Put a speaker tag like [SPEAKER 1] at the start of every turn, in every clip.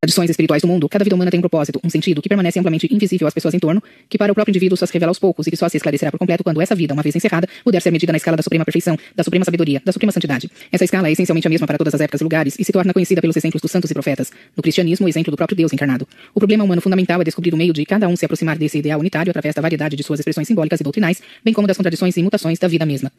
[SPEAKER 1] tradições espirituais do mundo, cada vida humana tem um propósito, um sentido que permanece amplamente invisível às pessoas em torno, que para o próprio indivíduo só se revela aos poucos e que só se esclarecerá por completo quando essa vida, uma vez encerrada, puder ser medida na escala da suprema perfeição, da suprema sabedoria, da suprema santidade. Essa escala é essencialmente a mesma para todas as épocas e lugares e se torna conhecida pelos exemplos dos santos e profetas. No cristianismo, o exemplo do próprio Deus encarnado. O problema humano fundamental é descobrir o meio de cada um se aproximar desse ideal unitário através da variedade de suas expressões simbólicas e doutrinais, bem como das contradições e mutações da vida mesma.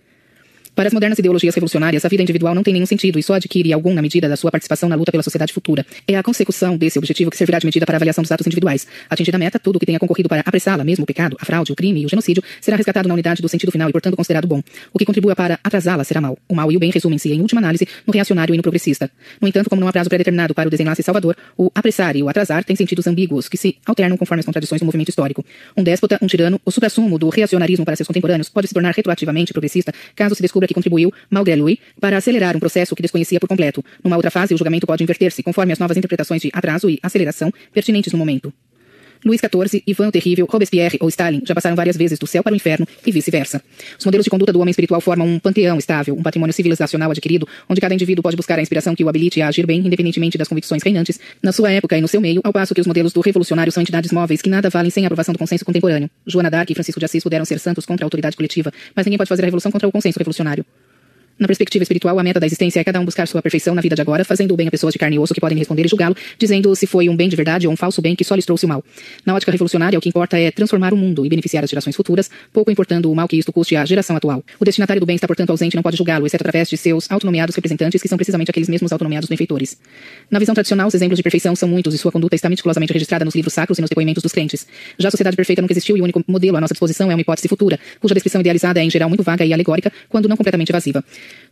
[SPEAKER 1] Para as modernas ideologias revolucionárias, a vida individual não tem nenhum sentido e só adquire algum na medida da sua participação na luta pela sociedade futura. É a consecução desse objetivo que servirá de medida para a avaliação dos atos individuais. Atingida a meta, tudo o que tenha concorrido para apressá-la, mesmo o pecado, a fraude, o crime e o genocídio, será resgatado na unidade do sentido final e, portanto, considerado bom. O que contribua para atrasá-la será mal. O mal e o bem resumem-se, em última análise, no reacionário e no progressista. No entanto, como não há prazo pré-determinado para o desenlace salvador, o apressar e o atrasar têm sentidos ambíguos que se alternam conforme as contradições do movimento histórico. Um déspota, um tirano, o suprassumo do reacionarismo para seus contemporâneos pode se tornar retroativamente progressista caso se descubra que contribuiu, mal malgré lui, para acelerar um processo que desconhecia por completo. Numa outra fase, o julgamento pode inverter-se conforme as novas interpretações de atraso e aceleração pertinentes no momento. Luís XIV, Ivan o Terrível, Robespierre ou Stalin já passaram várias vezes do céu para o inferno e vice-versa. Os modelos de conduta do homem espiritual formam um panteão estável, um patrimônio civilizacional adquirido, onde cada indivíduo pode buscar a inspiração que o habilite a agir bem, independentemente das convicções reinantes, na sua época e no seu meio, ao passo que os modelos do revolucionário são entidades móveis que nada valem sem a aprovação do consenso contemporâneo. Joana d'Arc e Francisco de Assis puderam ser santos contra a autoridade coletiva, mas ninguém pode fazer a revolução contra o consenso revolucionário. Na perspectiva espiritual, a meta da existência é cada um buscar sua perfeição na vida de agora, fazendo o bem a pessoas de carne e osso que podem responder e julgá-lo, dizendo se foi um bem de verdade ou um falso bem que só lhes trouxe o mal. Na ótica revolucionária, o que importa é transformar o mundo e beneficiar as gerações futuras, pouco importando o mal que isto custe à geração atual. O destinatário do bem está, portanto, ausente e não pode julgá-lo, exceto através de seus autonomeados representantes, que são precisamente aqueles mesmos autonomeados benfeitores. Na visão tradicional, os exemplos de perfeição são muitos e sua conduta está meticulosamente registrada nos livros sacros e nos depoimentos dos crentes. Já a sociedade perfeita nunca existiu e o único modelo à nossa disposição é uma hipótese futura, cuja descrição idealizada é, em geral, muito vaga e alegórica, quando não completamente evasiva.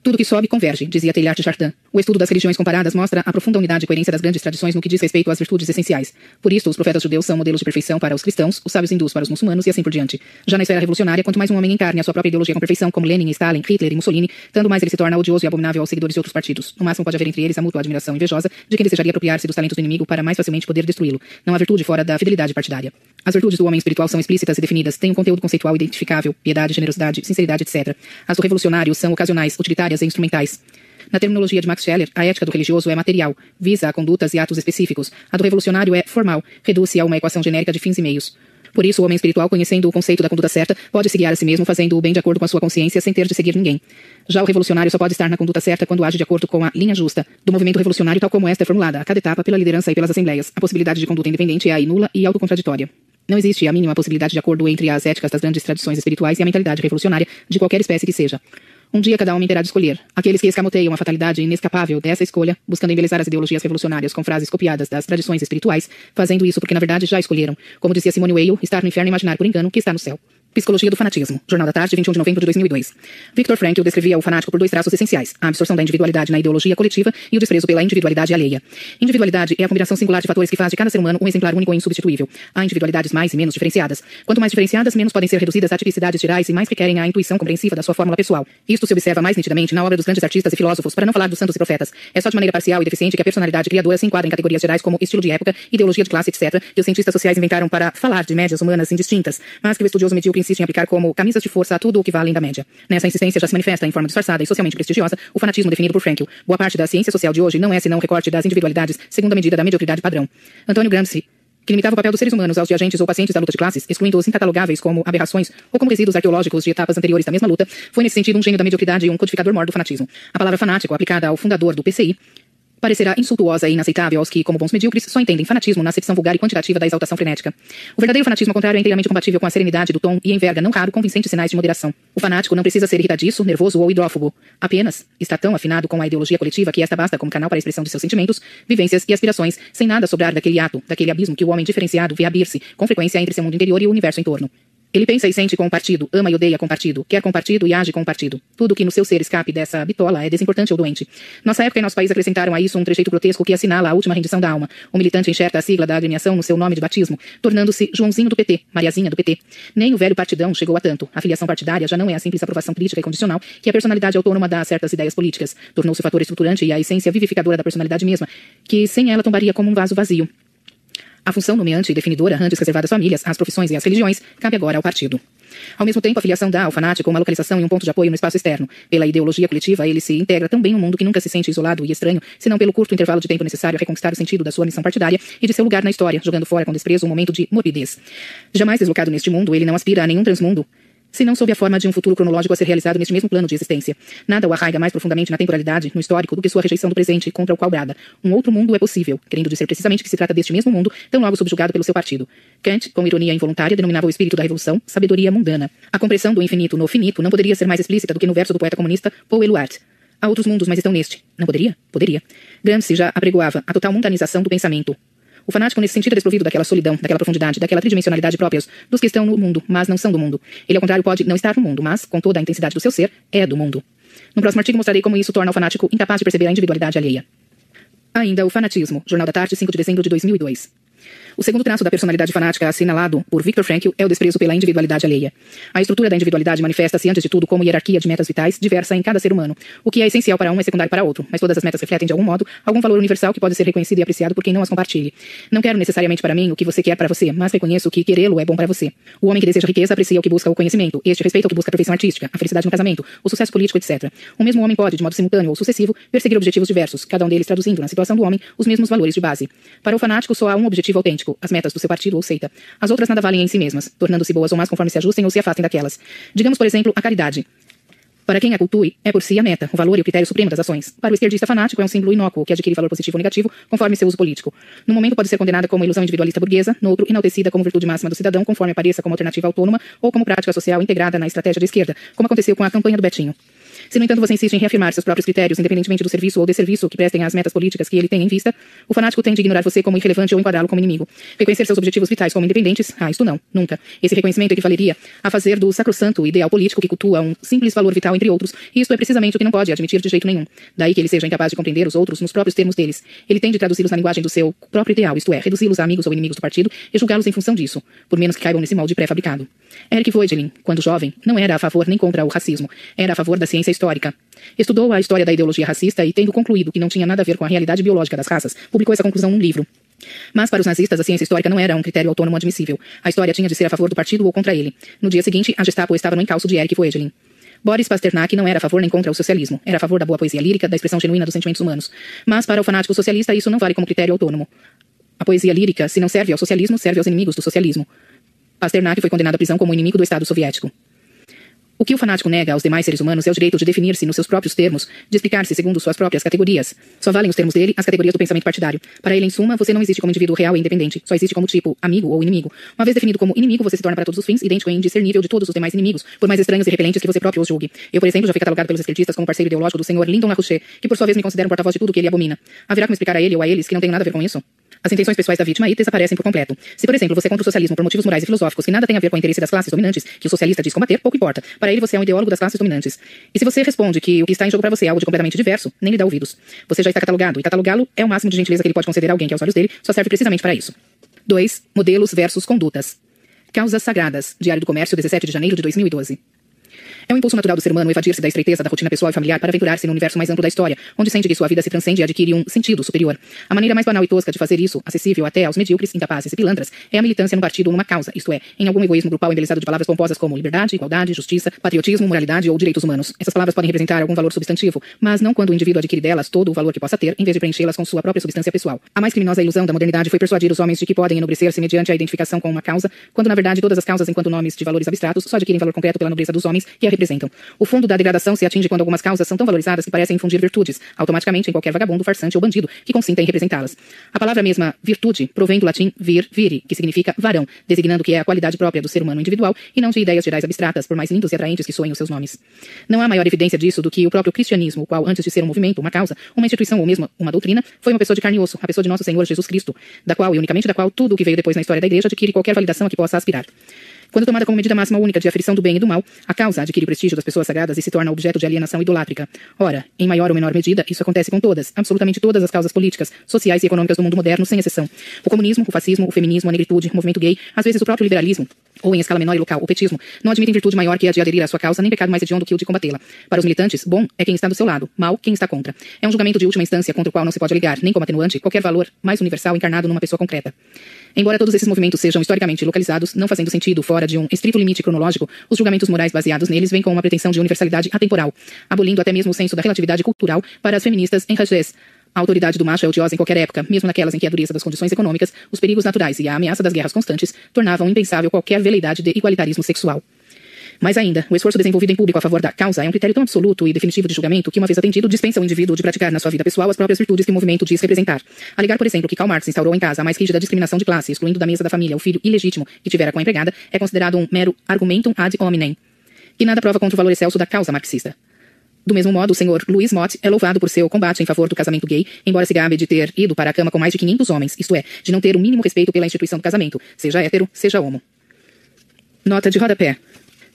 [SPEAKER 1] Tudo que sobe converge, dizia Teilhard de Chardin. O estudo das religiões comparadas mostra a profunda unidade e coerência das grandes tradições no que diz respeito às virtudes essenciais. Por isso, os profetas judeus são modelos de perfeição para os cristãos, os sábios hindus para os muçulmanos e assim por diante. Já na esfera revolucionária, quanto mais um homem encarne a sua própria ideologia com perfeição, como Lenin, Stalin, Hitler e Mussolini, tanto mais ele se torna odioso e abominável aos seguidores de outros partidos. No máximo pode haver entre eles a mútua admiração invejosa de quem desejaria apropriar-se dos talentos do inimigo para mais facilmente poder destruí-lo. Não há virtude fora da fidelidade partidária. As virtudes do homem espiritual são explícitas e definidas, têm um conteúdo conceitual identificável, piedade, generosidade, sinceridade, etc. As do revolucionário são ocasionais, utilitárias e instrumentais. Na terminologia de Max Scheller, a ética do religioso é material, visa a condutas e atos específicos. A do revolucionário é formal, reduz-se a uma equação genérica de fins e meios. Por isso, o homem espiritual, conhecendo o conceito da conduta certa, pode se guiar a si mesmo, fazendo o bem de acordo com a sua consciência, sem ter de seguir ninguém. Já o revolucionário só pode estar na conduta certa quando age de acordo com a linha justa do movimento revolucionário, tal como esta é formulada a cada etapa pela liderança e pelas assembleias. A possibilidade de conduta independente é aí nula e autocontraditória. Não existe a mínima possibilidade de acordo entre as éticas das grandes tradições espirituais e a mentalidade revolucionária de qualquer espécie que seja. Um dia cada homem terá de escolher. Aqueles que escamoteiam a fatalidade inescapável dessa escolha, buscando embelezar as ideologias revolucionárias com frases copiadas das tradições espirituais, fazendo isso porque na verdade já escolheram. Como dizia Simone Weil, estar no inferno e imaginar por engano que está no céu. Psicologia do Fanatismo. Jornal da Tarde, 21 de novembro de 2002. Victor Frankl descrevia o fanático por dois traços essenciais: a absorção da individualidade na ideologia coletiva e o desprezo pela individualidade alheia. Individualidade é a combinação singular de fatores que faz de cada ser humano um exemplar único e insubstituível. Há individualidades mais e menos diferenciadas. Quanto mais diferenciadas, menos podem ser reduzidas a tipicidades gerais e mais requerem a intuição compreensiva da sua fórmula pessoal. Isto se observa mais nitidamente na obra dos grandes artistas e filósofos, para não falar dos santos e profetas. É só de maneira parcial e deficiente que a personalidade criadora se enquadra em categorias gerais como estilo de época, ideologia de classe, etc., que os cientistas sociais inventaram para falar de médias humanas indistintas, mas que o estudioso medíocre insiste em aplicar como camisas de força a tudo o que vale da média. Nessa insistência já se manifesta em forma disfarçada e socialmente prestigiosa o fanatismo definido por Frankl. Boa parte da ciência social de hoje não é senão um recorte das individualidades segundo a medida da mediocridade padrão. Antônio Gramsci que limitava o papel dos seres humanos aos de agentes ou pacientes da luta de classes, excluindo os incatalogáveis como aberrações ou como resíduos arqueológicos de etapas anteriores da mesma luta, foi nesse sentido um gênio da mediocridade e um codificador mor do fanatismo. A palavra fanático, aplicada ao fundador do PCI, parecerá insultuosa e inaceitável aos que, como bons medíocres, só entendem fanatismo na acepção vulgar e quantitativa da exaltação frenética. O verdadeiro fanatismo, ao contrário, é inteiramente compatível com a serenidade do tom e enverga, não raro, convincentes sinais de moderação. O fanático não precisa ser irritadiço, nervoso ou hidrófobo. Apenas está tão afinado com a ideologia coletiva que esta basta como canal para a expressão de seus sentimentos, vivências e aspirações, sem nada sobrar daquele ato, daquele abismo que o homem diferenciado vê abrir-se, com frequência entre seu mundo interior e o universo em torno. Ele pensa e sente com o partido, ama e odeia com o partido, quer com o partido e age com o partido. Tudo que no seu ser escape dessa bitola é desimportante ou doente. Nossa época e nosso país acrescentaram a isso um trejeito grotesco que assinala a última rendição da alma. O militante enxerta a sigla da agremiação no seu nome de batismo, tornando-se Joãozinho do PT, Mariazinha do PT. Nem o velho partidão chegou a tanto. A filiação partidária já não é a simples aprovação crítica e condicional que a personalidade autônoma dá a certas ideias políticas. Tornou-se o fator estruturante e a essência vivificadora da personalidade mesma, que sem ela tombaria como um vaso vazio. A função nomeante e definidora, antes reservada às famílias, às profissões e às religiões, cabe agora ao partido. Ao mesmo tempo, a filiação dá ao fanático uma localização e um ponto de apoio no espaço externo. Pela ideologia coletiva, ele se integra também um mundo que nunca se sente isolado e estranho, senão pelo curto intervalo de tempo necessário a reconquistar o sentido da sua missão partidária e de seu lugar na história, jogando fora com desprezo um momento de morbidez. Jamais deslocado neste mundo, ele não aspira a nenhum transmundo se não sob a forma de um futuro cronológico a ser realizado neste mesmo plano de existência. Nada o arraiga mais profundamente na temporalidade, no histórico, do que sua rejeição do presente, contra o qual brada. Um outro mundo é possível, querendo dizer precisamente que se trata deste mesmo mundo, tão logo subjugado pelo seu partido. Kant, com ironia involuntária, denominava o espírito da revolução sabedoria mundana. A compreensão do infinito no finito não poderia ser mais explícita do que no verso do poeta comunista Paul Eluard. Há outros mundos, mas estão neste. Não poderia? Poderia. Gramsci já apregoava a total mundanização do pensamento. O fanático, nesse sentido, é desprovido daquela solidão, daquela profundidade, daquela tridimensionalidade próprias dos que estão no mundo, mas não são do mundo. Ele, ao contrário, pode não estar no mundo, mas, com toda a intensidade do seu ser, é do mundo. No próximo artigo mostrarei como isso torna o fanático incapaz de perceber a individualidade alheia. Ainda o fanatismo. Jornal da Tarde, 5 de dezembro de 2002. O segundo traço da personalidade fanática assinalado por Viktor Frankl é o desprezo pela individualidade alheia. A estrutura da individualidade manifesta-se, antes de tudo, como hierarquia de metas vitais diversa em cada ser humano. O que é essencial para um é secundário para outro, mas todas as metas refletem, de algum modo, algum valor universal que pode ser reconhecido e apreciado por quem não as compartilhe. Não quero necessariamente para mim o que você quer para você, mas reconheço que querê-lo é bom para você. O homem que deseja riqueza aprecia o que busca o conhecimento, este respeita o que busca a perfeição artística, a felicidade no casamento, o sucesso político, etc. O mesmo homem pode, de modo simultâneo ou sucessivo, perseguir objetivos diversos, cada um deles traduzindo, na situação do homem, os mesmos valores de base. Para o fanático, só há um objetivo autêntico, as metas do seu partido partido ou seita. As outras nada valem em si mesmas, tornando-se boas ou más conforme se ajustem ou se afastem daquelas. Digamos, por exemplo, a caridade. Para quem a cultue, é por si a meta, o valor e o critério supremo das ações. Para o esquerdista fanático, é um símbolo inócuo que adquire valor positivo ou negativo conforme seu uso político. No momento pode ser condenada como ilusão individualista burguesa, no outro enaltecida como virtude máxima do cidadão, conforme apareça como alternativa autônoma ou como prática social integrada na estratégia da esquerda, como aconteceu com a campanha do Betinho. Se, no entanto, você insiste em reafirmar seus próprios critérios, independentemente do serviço ou desserviço que prestem às metas políticas que ele tem em vista, o fanático tende a ignorar você como irrelevante ou enquadrá-lo como inimigo. Reconhecer seus objetivos vitais como independentes? Ah, isto não, nunca. Esse reconhecimento equivaleria a fazer do sacrosanto ideal político que cultua um simples valor vital entre outros, e isto é precisamente o que não pode admitir de jeito nenhum. Daí que ele seja incapaz de compreender os outros nos próprios termos deles. Ele tende a traduzi-los na linguagem do seu próprio ideal, isto é, reduzi-los a amigos ou inimigos do partido e julgá-los em função disso, por menos que caibam nesse molde pré-fabricado. Eric Voegelin, quando jovem, não era a favor nem contra o racismo, era a favor da ciência histórica. Estudou a história da ideologia racista e, tendo concluído que não tinha nada a ver com a realidade biológica das raças, publicou essa conclusão num livro. Mas para os nazistas, a ciência histórica não era um critério autônomo admissível. A história tinha de ser a favor do partido ou contra ele. No dia seguinte, a Gestapo estava no encalço de Erich Voegelin. Boris Pasternak não era a favor nem contra o socialismo. Era a favor da boa poesia lírica, da expressão genuína dos sentimentos humanos. Mas para o fanático socialista, isso não vale como critério autônomo. A poesia lírica, se não serve ao socialismo, serve aos inimigos do socialismo. Pasternak foi condenado à prisão como inimigo do Estado soviético. O que o fanático nega aos demais seres humanos é o direito de definir-se nos seus próprios termos, de explicar-se segundo suas próprias categorias. Só valem os termos dele as categorias do pensamento partidário. Para ele, em suma, você não existe como indivíduo real e independente, só existe como tipo, amigo ou inimigo. Uma vez definido como inimigo, você se torna para todos os fins idêntico e indiscernível de todos os demais inimigos, por mais estranhos e repelentes que você próprio os julgue. Eu, por exemplo, já fui catalogado pelos esquerdistas como parceiro ideológico do senhor Lyndon LaRouche, que por sua vez me considera um porta-voz de tudo que ele abomina. Haverá como explicar a ele ou a eles que não tenho nada a ver com isso? As intenções pessoais da vítima aí desaparecem por completo. Se, por exemplo, você contra o socialismo por motivos morais e filosóficos que nada tem a ver com o interesse das classes dominantes, que o socialista diz combater, pouco importa. Para ele, você é um ideólogo das classes dominantes. E se você responde que o que está em jogo para você é algo de completamente diverso, nem lhe dá ouvidos. Você já está catalogado, e catalogá-lo é o máximo de gentileza que ele pode conceder a alguém que, aos olhos dele, só serve precisamente para isso. 2. Modelos versus condutas. Causas Sagradas. Diário do Comércio, 17 de janeiro de 2012. É um impulso natural do ser humano evadir-se da estreiteza da rotina pessoal e familiar para aventurar-se no universo mais amplo da história, onde sente que sua vida se transcende e adquire um sentido superior. A maneira mais banal e tosca de fazer isso, acessível até aos medíocres, incapazes e pilantras, é a militância no partido ou numa causa, isto é, em algum egoísmo grupal embelezado de palavras pomposas como liberdade, igualdade, justiça, patriotismo, moralidade ou direitos humanos. Essas palavras podem representar algum valor substantivo, mas não quando o indivíduo adquire delas todo o valor que possa ter, em vez de preenchê-las com sua própria substância pessoal. A mais criminosa ilusão da modernidade foi persuadir os homens de que podem enobrecer-se mediante a identificação com uma causa, quando na verdade todas as causas, enquanto nomes de valores abstratos, só adquirem valor concreto pela nobreza dos homens que a representam. O fundo da degradação se atinge quando algumas causas são tão valorizadas que parecem infundir virtudes, automaticamente em qualquer vagabundo, farsante ou bandido que consinta em representá-las. A palavra mesma virtude provém do latim vir viri, que significa varão, designando que é a qualidade própria do ser humano individual e não de ideias gerais abstratas, por mais lindos e atraentes que soem os seus nomes. Não há maior evidência disso do que o próprio cristianismo, o qual, antes de ser um movimento, uma causa, uma instituição ou mesmo uma doutrina, foi uma pessoa de carne e osso, a pessoa de nosso Senhor Jesus Cristo, da qual e unicamente da qual tudo o que veio depois na história da igreja adquire qualquer validação a que possa aspirar. Quando tomada como medida máxima única de aferição do bem e do mal, a causa adquire o prestígio das pessoas sagradas e se torna objeto de alienação idolátrica. Ora, em maior ou menor medida, isso acontece com todas, absolutamente todas as causas políticas, sociais e econômicas do mundo moderno, sem exceção. O comunismo, o fascismo, o feminismo, a negritude, o movimento gay, às vezes o próprio liberalismo, ou em escala menor e local, o petismo, não admitem virtude maior que a de aderir à sua causa, nem pecado mais hediondo que o de combatê-la. Para os militantes, bom é quem está do seu lado, mal quem está contra. É um julgamento de última instância contra o qual não se pode alegar, nem como atenuante, qualquer valor mais universal encarnado numa pessoa concreta. Embora todos esses movimentos sejam historicamente localizados, não fazendo sentido fora de um estrito limite cronológico, os julgamentos morais baseados neles vêm com uma pretensão de universalidade atemporal, abolindo até mesmo o senso da relatividade cultural para as feministas em Rajés. A autoridade do macho é odiosa em qualquer época, mesmo naquelas em que a dureza das condições econômicas, os perigos naturais e a ameaça das guerras constantes tornavam impensável qualquer veleidade de igualitarismo sexual. Mais ainda, o esforço desenvolvido em público a favor da causa é um critério tão absoluto e definitivo de julgamento que, uma vez atendido, dispensa o indivíduo de praticar na sua vida pessoal as próprias virtudes que o movimento diz representar. Alegar, por exemplo, que Karl Marx instaurou em casa a mais rígida discriminação de classe, excluindo da mesa da família o filho ilegítimo que tivera com a empregada, é considerado um mero argumentum ad hominem, que nada prova contra o valor excelso da causa marxista. Do mesmo modo, o senhor Luiz Mott é louvado por seu combate em favor do casamento gay, embora se gabe de ter ido para a cama com mais de 500 homens, isto é, de não ter o mínimo respeito pela instituição do casamento, seja hétero, seja homo. Nota de rodapé.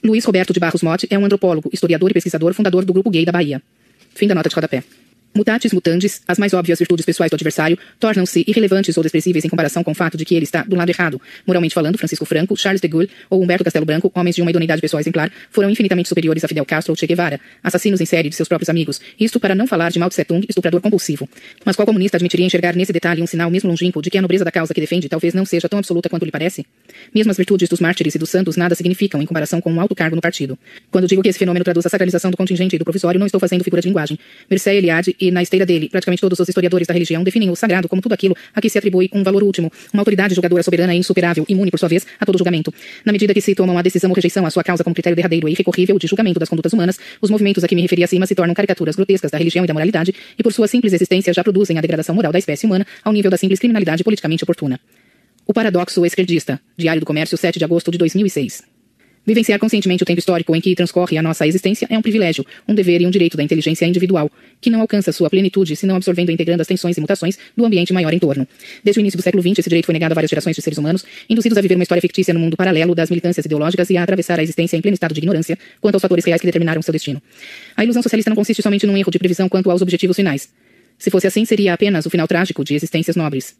[SPEAKER 1] Luiz Roberto de Barros Motti é um antropólogo, historiador e pesquisador, fundador do Grupo Gay da Bahia. Fim da nota de rodapé. Mutatis mutandis, as mais óbvias virtudes pessoais do adversário tornam-se irrelevantes ou desprezíveis em comparação com o fato de que ele está do lado errado. Moralmente falando, Francisco Franco, Charles de Gaulle ou Humberto Castelo Branco, homens de uma idoneidade pessoal exemplar, foram infinitamente superiores a Fidel Castro ou Che Guevara, assassinos em série de seus próprios amigos. Isto para não falar de Mao Tse Tung, estuprador compulsivo. Mas qual comunista admitiria enxergar nesse detalhe um sinal mesmo longínquo de que a nobreza da causa que defende talvez não seja tão absoluta quanto lhe parece? Mesmo as virtudes dos mártires e dos santos nada significam em comparação com um alto cargo no partido. Quando digo que esse fenômeno traduz a sacralização do contingente e do provisório, não estou fazendo figura de linguagem. Mircea Eliade e na esteira dele, praticamente todos os historiadores da religião definem o sagrado como tudo aquilo a que se atribui um valor último, uma autoridade julgadora soberana e insuperável, imune, por sua vez, a todo julgamento. Na medida que se tomam a decisão ou rejeição à sua causa como critério derradeiro e irrecorrível de julgamento das condutas humanas, os movimentos a que me referi acima se tornam caricaturas grotescas da religião e da moralidade e, por sua simples existência, já produzem a degradação moral da espécie humana ao nível da simples criminalidade politicamente oportuna. O Paradoxo Esquerdista, Diário do Comércio, 7 de agosto de 2006. Vivenciar conscientemente o tempo histórico em que transcorre a nossa existência é um privilégio, um dever e um direito da inteligência individual, que não alcança sua plenitude se não absorvendo e integrando as tensões e mutações do ambiente maior em torno. Desde o início do século XX, esse direito foi negado a várias gerações de seres humanos, induzidos a viver uma história fictícia no mundo paralelo das militâncias ideológicas e a atravessar a existência em pleno estado de ignorância quanto aos fatores reais que determinaram seu destino. A ilusão socialista não consiste somente num erro de previsão quanto aos objetivos finais. Se fosse assim, seria apenas o final trágico de existências nobres.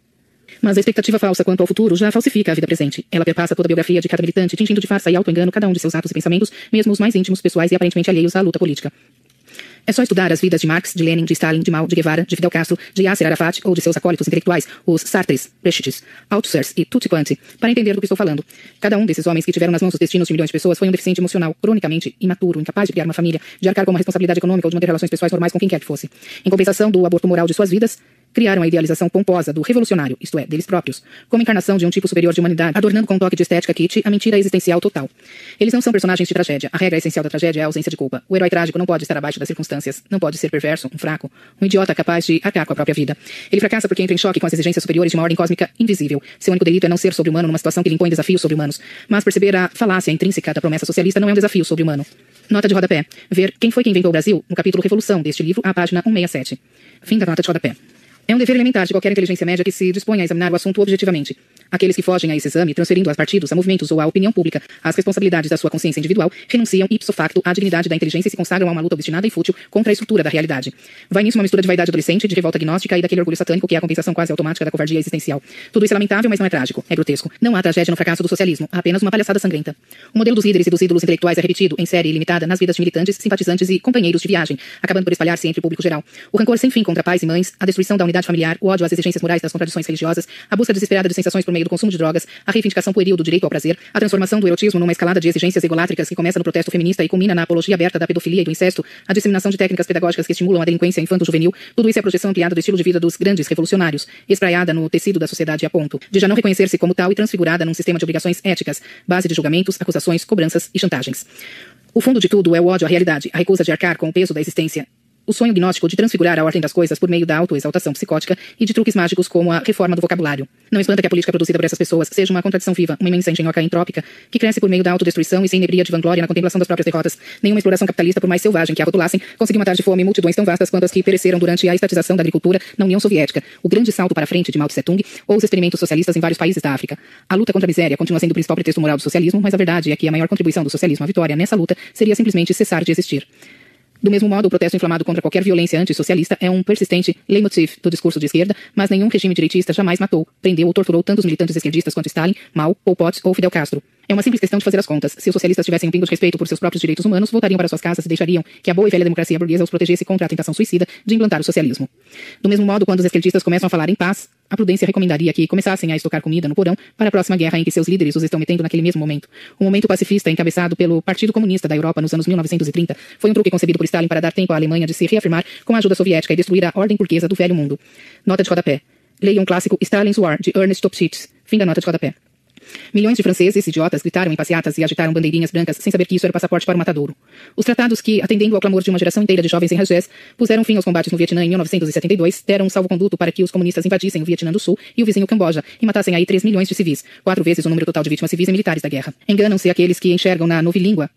[SPEAKER 1] Mas a expectativa falsa quanto ao futuro já falsifica a vida presente. Ela perpassa toda a biografia de cada militante, tingindo de farsa e auto-engano cada um de seus atos e pensamentos, mesmo os mais íntimos, pessoais e aparentemente alheios à luta política. É só estudar as vidas de Marx, de Lenin, de Stalin, de Mao, de Guevara, de Fidel Castro, de Yasser Arafat ou de seus acólitos intelectuais, os Sartres, Prestes, Althusser e tutti quanti, para entender do que estou falando. Cada um desses homens que tiveram nas mãos os destinos de milhões de pessoas foi um deficiente emocional, cronicamente imaturo, incapaz de criar uma família, de arcar com uma responsabilidade econômica ou de manter relações pessoais normais com quem quer que fosse. Em compensação do aborto moral de suas vidas, criaram a idealização pomposa do revolucionário, isto é, deles próprios, como encarnação de um tipo superior de humanidade, adornando com um toque de estética kit a mentira existencial total. Eles não são personagens de tragédia. A regra essencial da tragédia é a ausência de culpa. O herói trágico não pode estar abaixo das circunstâncias, não pode ser perverso, um fraco, um idiota capaz de arcar com a própria vida. Ele fracassa porque entra em choque com as exigências superiores de uma ordem cósmica invisível. Seu único delito é não ser sobre-humano numa situação que lhe impõe desafios sobre-humanos. Mas perceber a falácia intrínseca da promessa socialista não é um desafio sobre-humano. Nota de rodapé. Ver Quem foi quem inventou o Brasil, no capítulo Revolução deste livro, à página 167. Fim da nota de rodapé. É um dever elementar de qualquer inteligência média que se dispõe a examinar o assunto objetivamente. Aqueles que fogem a esse exame, transferindo a partidos, a movimentos ou à opinião pública as responsabilidades da sua consciência individual, renunciam ipso facto à dignidade da inteligência e se consagram a uma luta obstinada e fútil contra a estrutura da realidade. Vai nisso uma mistura de vaidade adolescente, de revolta gnóstica e daquele orgulho satânico que é a compensação quase automática da covardia existencial. Tudo isso é lamentável, mas não é trágico. É grotesco. Não há tragédia no fracasso do socialismo, há apenas uma palhaçada sangrenta. O modelo dos líderes e dos ídolos intelectuais é repetido, em série ilimitada, nas vidas de militantes, simpatizantes e companheiros de viagem, acabando por espalhar-se entre o público geral. O rancor sem fim contra pais e mães, a destruição da unidade familiar, o ódio às exigências morais das contradições religiosas, a busca desesperada de sensações por meio do consumo de drogas, a reivindicação pueril do direito ao prazer, a transformação do erotismo numa escalada de exigências egolátricas que começa no protesto feminista e culmina na apologia aberta da pedofilia e do incesto, a disseminação de técnicas pedagógicas que estimulam a delinquência infanto-juvenil, tudo isso é a projeção ampliada do estilo de vida dos grandes revolucionários, espraiada no tecido da sociedade a ponto de já não reconhecer-se como tal e transfigurada num sistema de obrigações éticas, base de julgamentos, acusações, cobranças e chantagens. O fundo de tudo é o ódio à realidade, a recusa de arcar com o peso da existência o sonho gnóstico de transfigurar a ordem das coisas por meio da autoexaltação psicótica e de truques mágicos como a reforma do vocabulário. Não espanta que a política produzida por essas pessoas seja uma contradição viva, uma imensa engenhoca entrópica, que cresce por meio da autodestruição e sem nebria de vanglória na contemplação das próprias derrotas. Nenhuma exploração capitalista, por mais selvagem que a rotulassem, conseguiu matar de fome multidões tão vastas quanto as que pereceram durante a estatização da agricultura na União Soviética, o grande salto para a frente de Mao Tse-tung ou os experimentos socialistas em vários países da África. A luta contra a miséria continua sendo o principal pretexto moral do socialismo, mas a verdade é que a maior contribuição do socialismo à vitória nessa luta seria simplesmente cessar de existir. Do mesmo modo, o protesto inflamado contra qualquer violência antissocialista é um persistente leitmotiv do discurso de esquerda, mas nenhum regime direitista jamais matou, prendeu ou torturou tantos militantes esquerdistas quanto Stalin, Mao, Pol Pot ou Fidel Castro. É uma simples questão de fazer as contas. Se os socialistas tivessem um pingo de respeito por seus próprios direitos humanos, voltariam para suas casas e deixariam que a boa e velha democracia burguesa os protegesse contra a tentação suicida de implantar o socialismo. Do mesmo modo, quando os esquerdistas começam a falar em paz, a prudência recomendaria que começassem a estocar comida no porão para a próxima guerra em que seus líderes os estão metendo naquele mesmo momento. O momento pacifista encabeçado pelo Partido Comunista da Europa nos anos 1930 foi um truque concebido por Stalin para dar tempo à Alemanha de se reafirmar com a ajuda soviética e destruir a ordem burguesa do velho mundo. Nota de rodapé. Leia um clássico Stalin's War, de Ernest Topchitz. Fim da nota de rodapé. Milhões de franceses idiotas gritaram em passeatas e agitaram bandeirinhas brancas sem saber que isso era passaporte para o matadouro. Os tratados que, atendendo ao clamor de uma geração inteira de jovens enragés, puseram fim aos combates no Vietnã em 1972, deram um salvo-conduto para que os comunistas invadissem o Vietnã do Sul e o vizinho Camboja e matassem aí 3 milhões de civis, quatro vezes o número total de vítimas civis e militares da guerra. Enganam-se aqueles que enxergam na novilíngua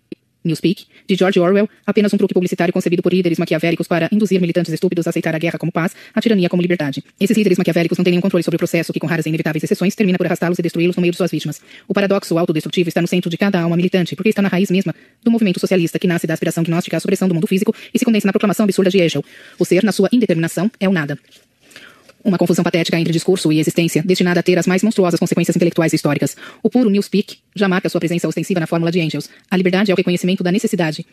[SPEAKER 1] Newspeak, de George Orwell, apenas um truque publicitário concebido por líderes maquiavélicos para induzir militantes estúpidos a aceitar a guerra como paz, a tirania como liberdade. Esses líderes maquiavélicos não têm nenhum controle sobre o processo que, com raras e inevitáveis exceções, termina por arrastá-los e destruí-los no meio de suas vítimas. O paradoxo autodestrutivo está no centro de cada alma militante, porque está na raiz mesma do movimento socialista que nasce da aspiração gnóstica à supressão do mundo físico e se condensa na proclamação absurda de Hegel. O ser, na sua indeterminação, é o nada. Uma confusão patética entre discurso e existência, destinada a ter as mais monstruosas consequências intelectuais e históricas. O puro newspeak já marca sua presença ostensiva na fórmula de Engels. A liberdade é o reconhecimento da necessidade,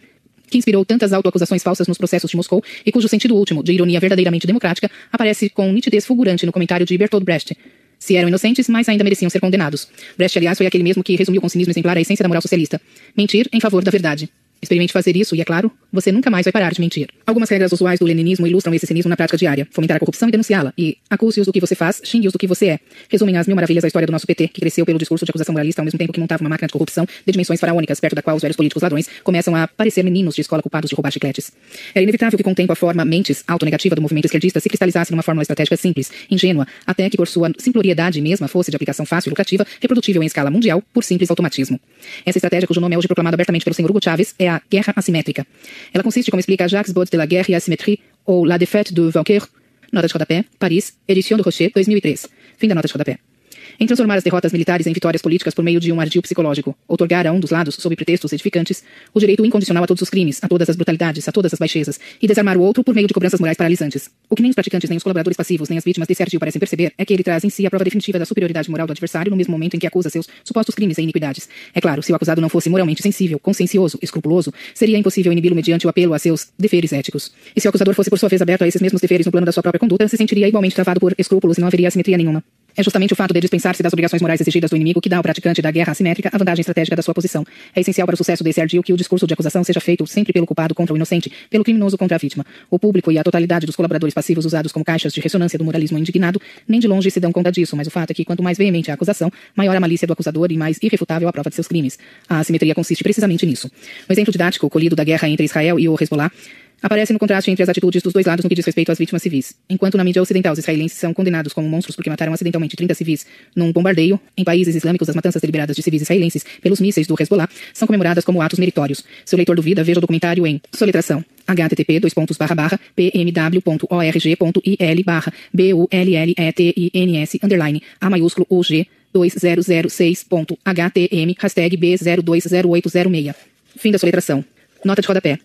[SPEAKER 1] que inspirou tantas autoacusações falsas nos processos de Moscou e cujo sentido último, de ironia verdadeiramente democrática, aparece com nitidez fulgurante no comentário de Bertolt Brecht. Se eram inocentes, mas ainda mereciam ser condenados. Brecht, aliás, foi aquele mesmo que resumiu com cinismo exemplar a essência da moral socialista. Mentir em favor da verdade. Experimente fazer isso e, é claro, você nunca mais vai parar de mentir. Algumas regras usuais do leninismo ilustram esse cinismo na prática diária. Fomentar a corrupção e denunciá-la. E acuse-os do que você faz, xingue-os do que você é. Resumem as mil maravilhas da história do nosso PT, que cresceu pelo discurso de acusação moralista ao mesmo tempo que montava uma máquina de corrupção de dimensões faraônicas, perto da qual os velhos políticos ladrões começam a parecer meninos de escola culpados de roubar chicletes. Era inevitável que com o tempo a forma mentes autonegativa do movimento esquerdista se cristalizasse numa fórmula estratégica simples, ingênua, até que por sua simploriedade mesma fosse de aplicação fácil e lucrativa, reprodutível em escala mundial, por simples automatismo. Essa estratégia, cujo nome é hoje proclamado abertamente pelo senhor Hugo é a guerra assimétrica ela consiste, como explica Jacques Baud de la Guerre et Asymétrie, ou La Défaite de Vainqueur, nota de rodapé, Paris, edição do Rocher, 2003. Fim da nota de rodapé em transformar as derrotas militares em vitórias políticas por meio de um ardil psicológico, outorgar a um dos lados, sob pretextos edificantes, o direito incondicional a todos os crimes, a todas as brutalidades, a todas as baixezas, e desarmar o outro por meio de cobranças morais paralisantes. O que nem os praticantes, nem os colaboradores passivos, nem as vítimas desse ardil parecem perceber é que ele traz em si a prova definitiva da superioridade moral do adversário no mesmo momento em que acusa seus supostos crimes e iniquidades. É claro, se o acusado não fosse moralmente sensível, consciencioso, escrupuloso, seria impossível inibi-lo mediante o apelo a seus deveres éticos. E se o acusador fosse por sua vez aberto a esses mesmos deveres no plano da sua própria conduta, se sentiria igualmente travado por escrúpulos e não haveria assimetria nenhuma. É justamente o fato de dispensar-se das obrigações morais exigidas do inimigo que dá ao praticante da guerra assimétrica a vantagem estratégica da sua posição. É essencial para o sucesso desse ardil que o discurso de acusação seja feito sempre pelo culpado contra o inocente, pelo criminoso contra a vítima. O público e a totalidade dos colaboradores passivos usados como caixas de ressonância do moralismo indignado nem de longe se dão conta disso, mas o fato é que quanto mais veemente a acusação, maior a malícia do acusador e mais irrefutável a prova de seus crimes. A assimetria consiste precisamente nisso. O exemplo didático colhido da guerra entre Israel e o Hezbollah aparece no contraste entre as atitudes dos dois lados no que diz respeito às vítimas civis. Enquanto na mídia ocidental os israelenses são condenados como monstros porque mataram acidentalmente 30 civis num bombardeio, em países islâmicos as matanças deliberadas de civis israelenses pelos mísseis do Hezbollah são comemoradas como atos meritórios. Se o leitor duvida, veja o documentário em soletração http dois pontos barra barra pmw.org.il barra b-u-l-l-e-t-i-n-s underline a maiúsculo UG 2006.htm hashtag B020806. Fim da soletração. Nota de rodapé.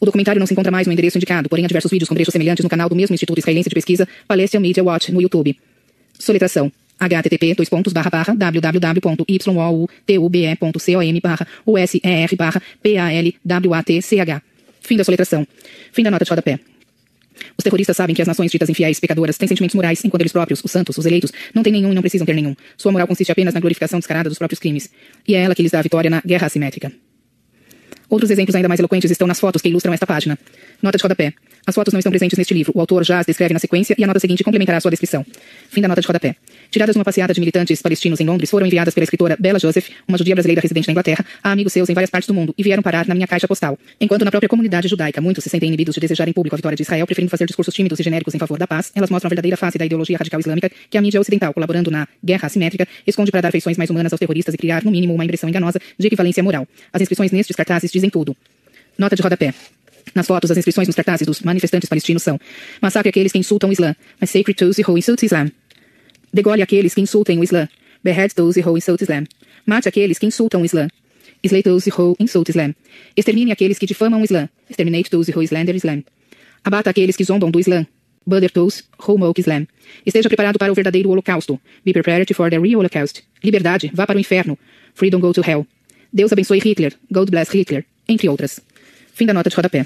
[SPEAKER 1] O documentário não se encontra mais no endereço indicado, porém há diversos vídeos com trechos semelhantes no canal do mesmo Instituto Israelense de Pesquisa, Palestinian Media Watch, no YouTube. Soletração http dois pontos barra barra www.youtube.com barra user barra palwatch. Fim da soletração. Fim da nota de rodapé. Os terroristas sabem que as nações ditas infiéis pecadoras têm sentimentos morais, enquanto eles próprios, os santos, os eleitos, não têm nenhum e não precisam ter nenhum. Sua moral consiste apenas na glorificação descarada dos próprios crimes. E é ela que lhes dá a vitória na guerra assimétrica. Outros exemplos ainda mais eloquentes estão nas fotos que ilustram esta página. Nota de rodapé. As fotos não estão presentes neste livro. O autor já as descreve na sequência e a nota seguinte complementará sua descrição. Fim da nota de rodapé. Tiradas numa passeada de militantes palestinos em Londres, foram enviadas pela escritora Bella Joseph, uma judia brasileira residente na Inglaterra, a amigos seus em várias partes do mundo e vieram parar na minha caixa postal. Enquanto na própria comunidade judaica muitos se sentem inibidos de desejar em público a vitória de Israel, preferindo fazer discursos tímidos e genéricos em favor da paz, elas mostram a verdadeira face da ideologia radical islâmica que a mídia ocidental, colaborando na guerra assimétrica, esconde para dar feições mais humanas aos terroristas e criar, no mínimo, uma impressão enganosa de equivalência moral. As inscrições nestes cartazes dizem tudo. Nota de rodapé. Nas fotos, as inscrições nos cartazes dos manifestantes palestinos são Massacre aqueles que insultam o Islã, mas sacred those who insult Islam. Degole aqueles que insultem o Islã, behead those who insult Islam. Mate aqueles que insultam o Islã, slay those who insult Islam. Extermine aqueles que difamam o Islã, exterminate those who slander Islam. Abata aqueles que zombam do Islã, butter those who mock Islam. Esteja preparado para o verdadeiro holocausto, be prepared for the real holocaust. Liberdade, vá para o inferno, freedom go to hell. Deus abençoe Hitler, God bless Hitler, entre outras. Fim da nota de rodapé.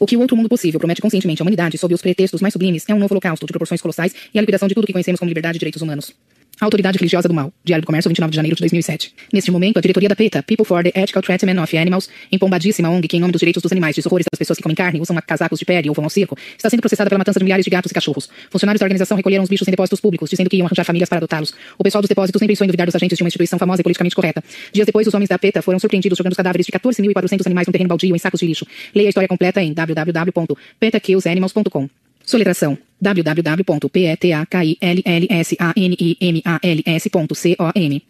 [SPEAKER 1] O que o outro mundo possível promete conscientemente à humanidade sob os pretextos mais sublimes é um novo holocausto de proporções colossais e a liquidação de tudo que conhecemos como liberdade e direitos humanos. Autoridade Religiosa do Mal, Diário do Comércio, 29 de janeiro de 2007. Neste momento, a diretoria da PETA, People for the Ethical Treatment of Animals, empombadíssima ONG que, em nome dos direitos dos animais, diz horrores das pessoas que comem carne, usam casacos de pele ou vão ao circo, está sendo processada pela matança de milhares de gatos e cachorros. Funcionários da organização recolheram os bichos em depósitos públicos, dizendo que iam arranjar famílias para adotá-los. O pessoal dos depósitos nem pensou em duvidar dos agentes de uma instituição famosa e politicamente correta. Dias depois, os homens da PETA foram surpreendidos jogando os cadáveres de 14.400 animais num terreno baldio em sacos de lixo. Leia a história completa em www.petakillsanimals.com. Soletração www.petakillsanimals.com.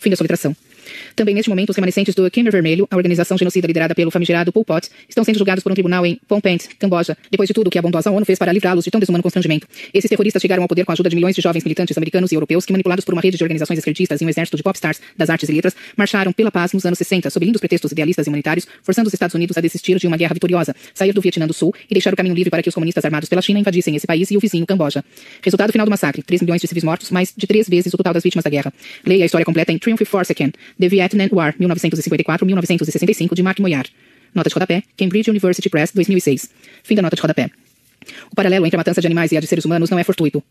[SPEAKER 1] Fim da soletração. Também neste momento, os remanescentes do Khmer Vermelho, a organização genocida liderada pelo famigerado Pol Pot, estão sendo julgados por um tribunal em Phnom Penh, Camboja, depois de tudo o que a bondosa ONU fez para livrá-los de tão desumano constrangimento. Esses terroristas chegaram ao poder com a ajuda de milhões de jovens militantes americanos e europeus que, manipulados por uma rede de organizações esquerdistas e um exército de popstars das artes e letras, marcharam pela paz nos anos 60, sob lindos pretextos idealistas e humanitários, forçando os Estados Unidos a desistir de uma guerra vitoriosa, sair do Vietnã do Sul e deixar o caminho livre para que os comunistas armados pela China invadissem esse país e o vizinho Camboja. Resultado final do massacre: 3 milhões de civis mortos, mais de três vezes o total das vítimas da guerra. Leia a história completa em Triumph Forsaken, The Vietnam War, 1954-1965, de Mark Moyar. Nota de rodapé, Cambridge University Press, 2006. Fim da nota de rodapé. O paralelo entre a matança de animais e a de seres humanos não é fortuito.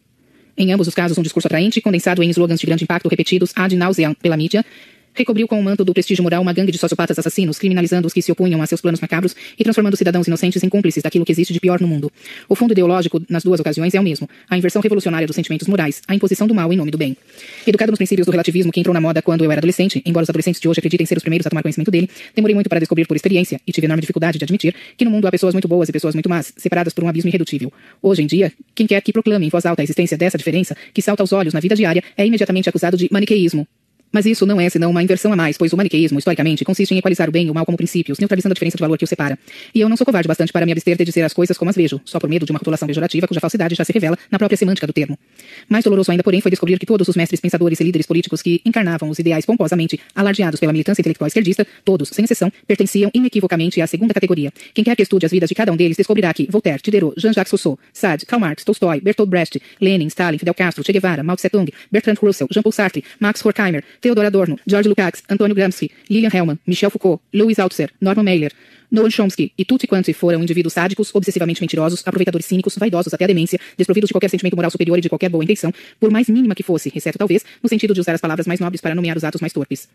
[SPEAKER 1] Em ambos os casos, um discurso atraente, condensado em slogans de grande impacto repetidos ad nauseam pela mídia, recobriu com o manto do prestígio moral uma gangue de sociopatas assassinos, criminalizando os que se opunham a seus planos macabros e transformando cidadãos inocentes em cúmplices daquilo que existe de pior no mundo. O fundo ideológico, nas duas ocasiões, é o mesmo: a inversão revolucionária dos sentimentos morais, a imposição do mal em nome do bem. Educado nos princípios do relativismo que entrou na moda quando eu era adolescente, embora os adolescentes de hoje acreditem ser os primeiros a tomar conhecimento dele, demorei muito para descobrir por experiência, e tive enorme dificuldade de admitir, que no mundo há pessoas muito boas e pessoas muito más, separadas por um abismo irredutível. Hoje em dia, quem quer que proclame em voz alta a existência dessa diferença, que salta aos olhos na vida diária, é imediatamente acusado de maniqueísmo, mas isso não é senão uma inversão a mais, pois o maniqueísmo, historicamente, consiste em equalizar o bem e o mal como princípios, neutralizando a diferença de valor que os separa. E eu não sou covarde bastante para me abster de dizer as coisas como as vejo, só por medo de uma rotulação pejorativa cuja falsidade já se revela na própria semântica do termo. Mais doloroso ainda, porém, foi descobrir que todos os mestres pensadores e líderes políticos que encarnavam os ideais pomposamente alardeados pela militância intelectual esquerdista, todos, sem exceção, pertenciam inequivocamente à segunda categoria. Quem quer que estude as vidas de cada um deles descobrirá que Voltaire, Diderot, Jean-Jacques Rousseau, Sade, Karl Marx, Tolstói, Bertolt Brecht, Lenin, Stalin, Fidel Castro, Che Guevara, Mao Tse-tung, Bertrand Russell, Jean-Paul Sartre, Max Horkheimer, Theodor Adorno, George Lukács, Antônio Gramsci, Lilian Hellman, Michel Foucault, Louis Althusser, Norman Mailer, Noam Chomsky e tutti quanti foram indivíduos sádicos, obsessivamente mentirosos, aproveitadores cínicos, vaidosos até a demência, desprovidos de qualquer sentimento moral superior e de qualquer boa intenção, por mais mínima que fosse, exceto talvez no sentido de usar as palavras mais nobres para nomear os atos mais torpes.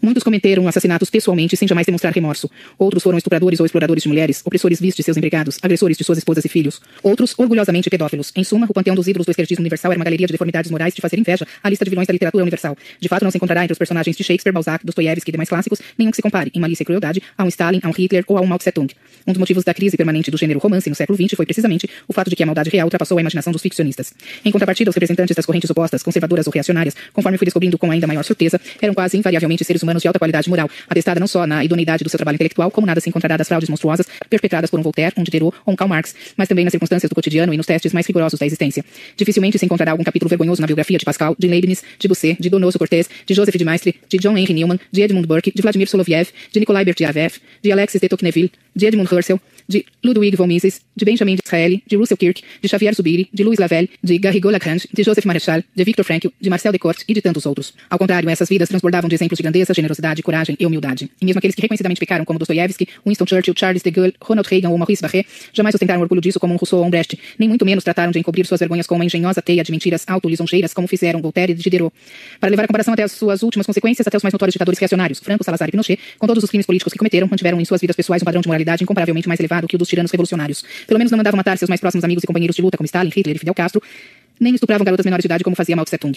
[SPEAKER 1] Muitos cometeram assassinatos pessoalmente sem jamais demonstrar remorso. Outros foram estupradores ou exploradores de mulheres, opressores vistos de seus empregados, agressores de suas esposas e filhos. Outros, orgulhosamente pedófilos. Em suma, o panteão dos ídolos do esquerdismo universal era uma galeria de deformidades morais de fazer inveja à lista de vilões da literatura universal. De fato, não se encontrará entre os personagens de Shakespeare, Balzac, Dostoiévski e demais clássicos nenhum que se compare, em malícia e crueldade, a um Stalin, a um Hitler ou a um Mao Tse-tung. Um dos motivos da crise permanente do gênero romance no século XX foi precisamente o fato de que a maldade real ultrapassou a imaginação dos ficcionistas. Em contrapartida, os representantes das correntes opostas, conservadoras ou reacionárias, conforme fui descobrindo com ainda maior surpresa, eram quase invariavelmente seres humanos de alta qualidade moral, atestada não só na idoneidade do seu trabalho intelectual, como nada se encontrará das fraudes monstruosas perpetradas por um Voltaire, um Diderot ou um Karl Marx, mas também nas circunstâncias do cotidiano e nos testes mais rigorosos da existência. Dificilmente se encontrará algum capítulo vergonhoso na biografia de Pascal, de Leibniz, de Busset, de Donoso Cortés, de Joseph de Maistre, de John Henry Newman, de Edmund Burke, de Vladimir Soloviev, de Nikolai Berdyaev, de Alexis de Tocqueville, de Edmund Husserl, de Ludwig von Mises, de Benjamin Disraeli, de Russell Kirk, de Xavier Zubiri, de Louis Lavelle, de Garrigou Lagrange, de Joseph Marechal, de Victor Frankl, de Marcel Descourt e de tantos outros. Ao contrário, essas vidas transbordavam de exemplos de grandeza, generosidade, coragem e humildade. E mesmo aqueles que reconhecidamente pecaram, como Dostoiévski, Winston Churchill, Charles de Gaulle, Ronald Reagan ou Maurice Barré, jamais ostentaram orgulho disso como um Rousseau ou um Brecht, nem muito menos trataram de encobrir suas vergonhas com uma engenhosa teia de mentiras auto-lisonjeiras, como fizeram Voltaire e Diderot. Para levar a comparação até as suas últimas consequências, até os mais notórios ditadores reacionários, Franco, Salazar e Pinochet, com todos os crimes políticos que cometeram, mantiveram em suas vidas pessoais um padrão de moralidade incomparavelmente mais elevado que o dos tiranos revolucionários. Pelo menos não mandavam matar seus mais próximos amigos e companheiros de luta, como Stalin, Hitler e Fidel Castro, nem estupravam garotas menores de idade como fazia Mao Tse Tung.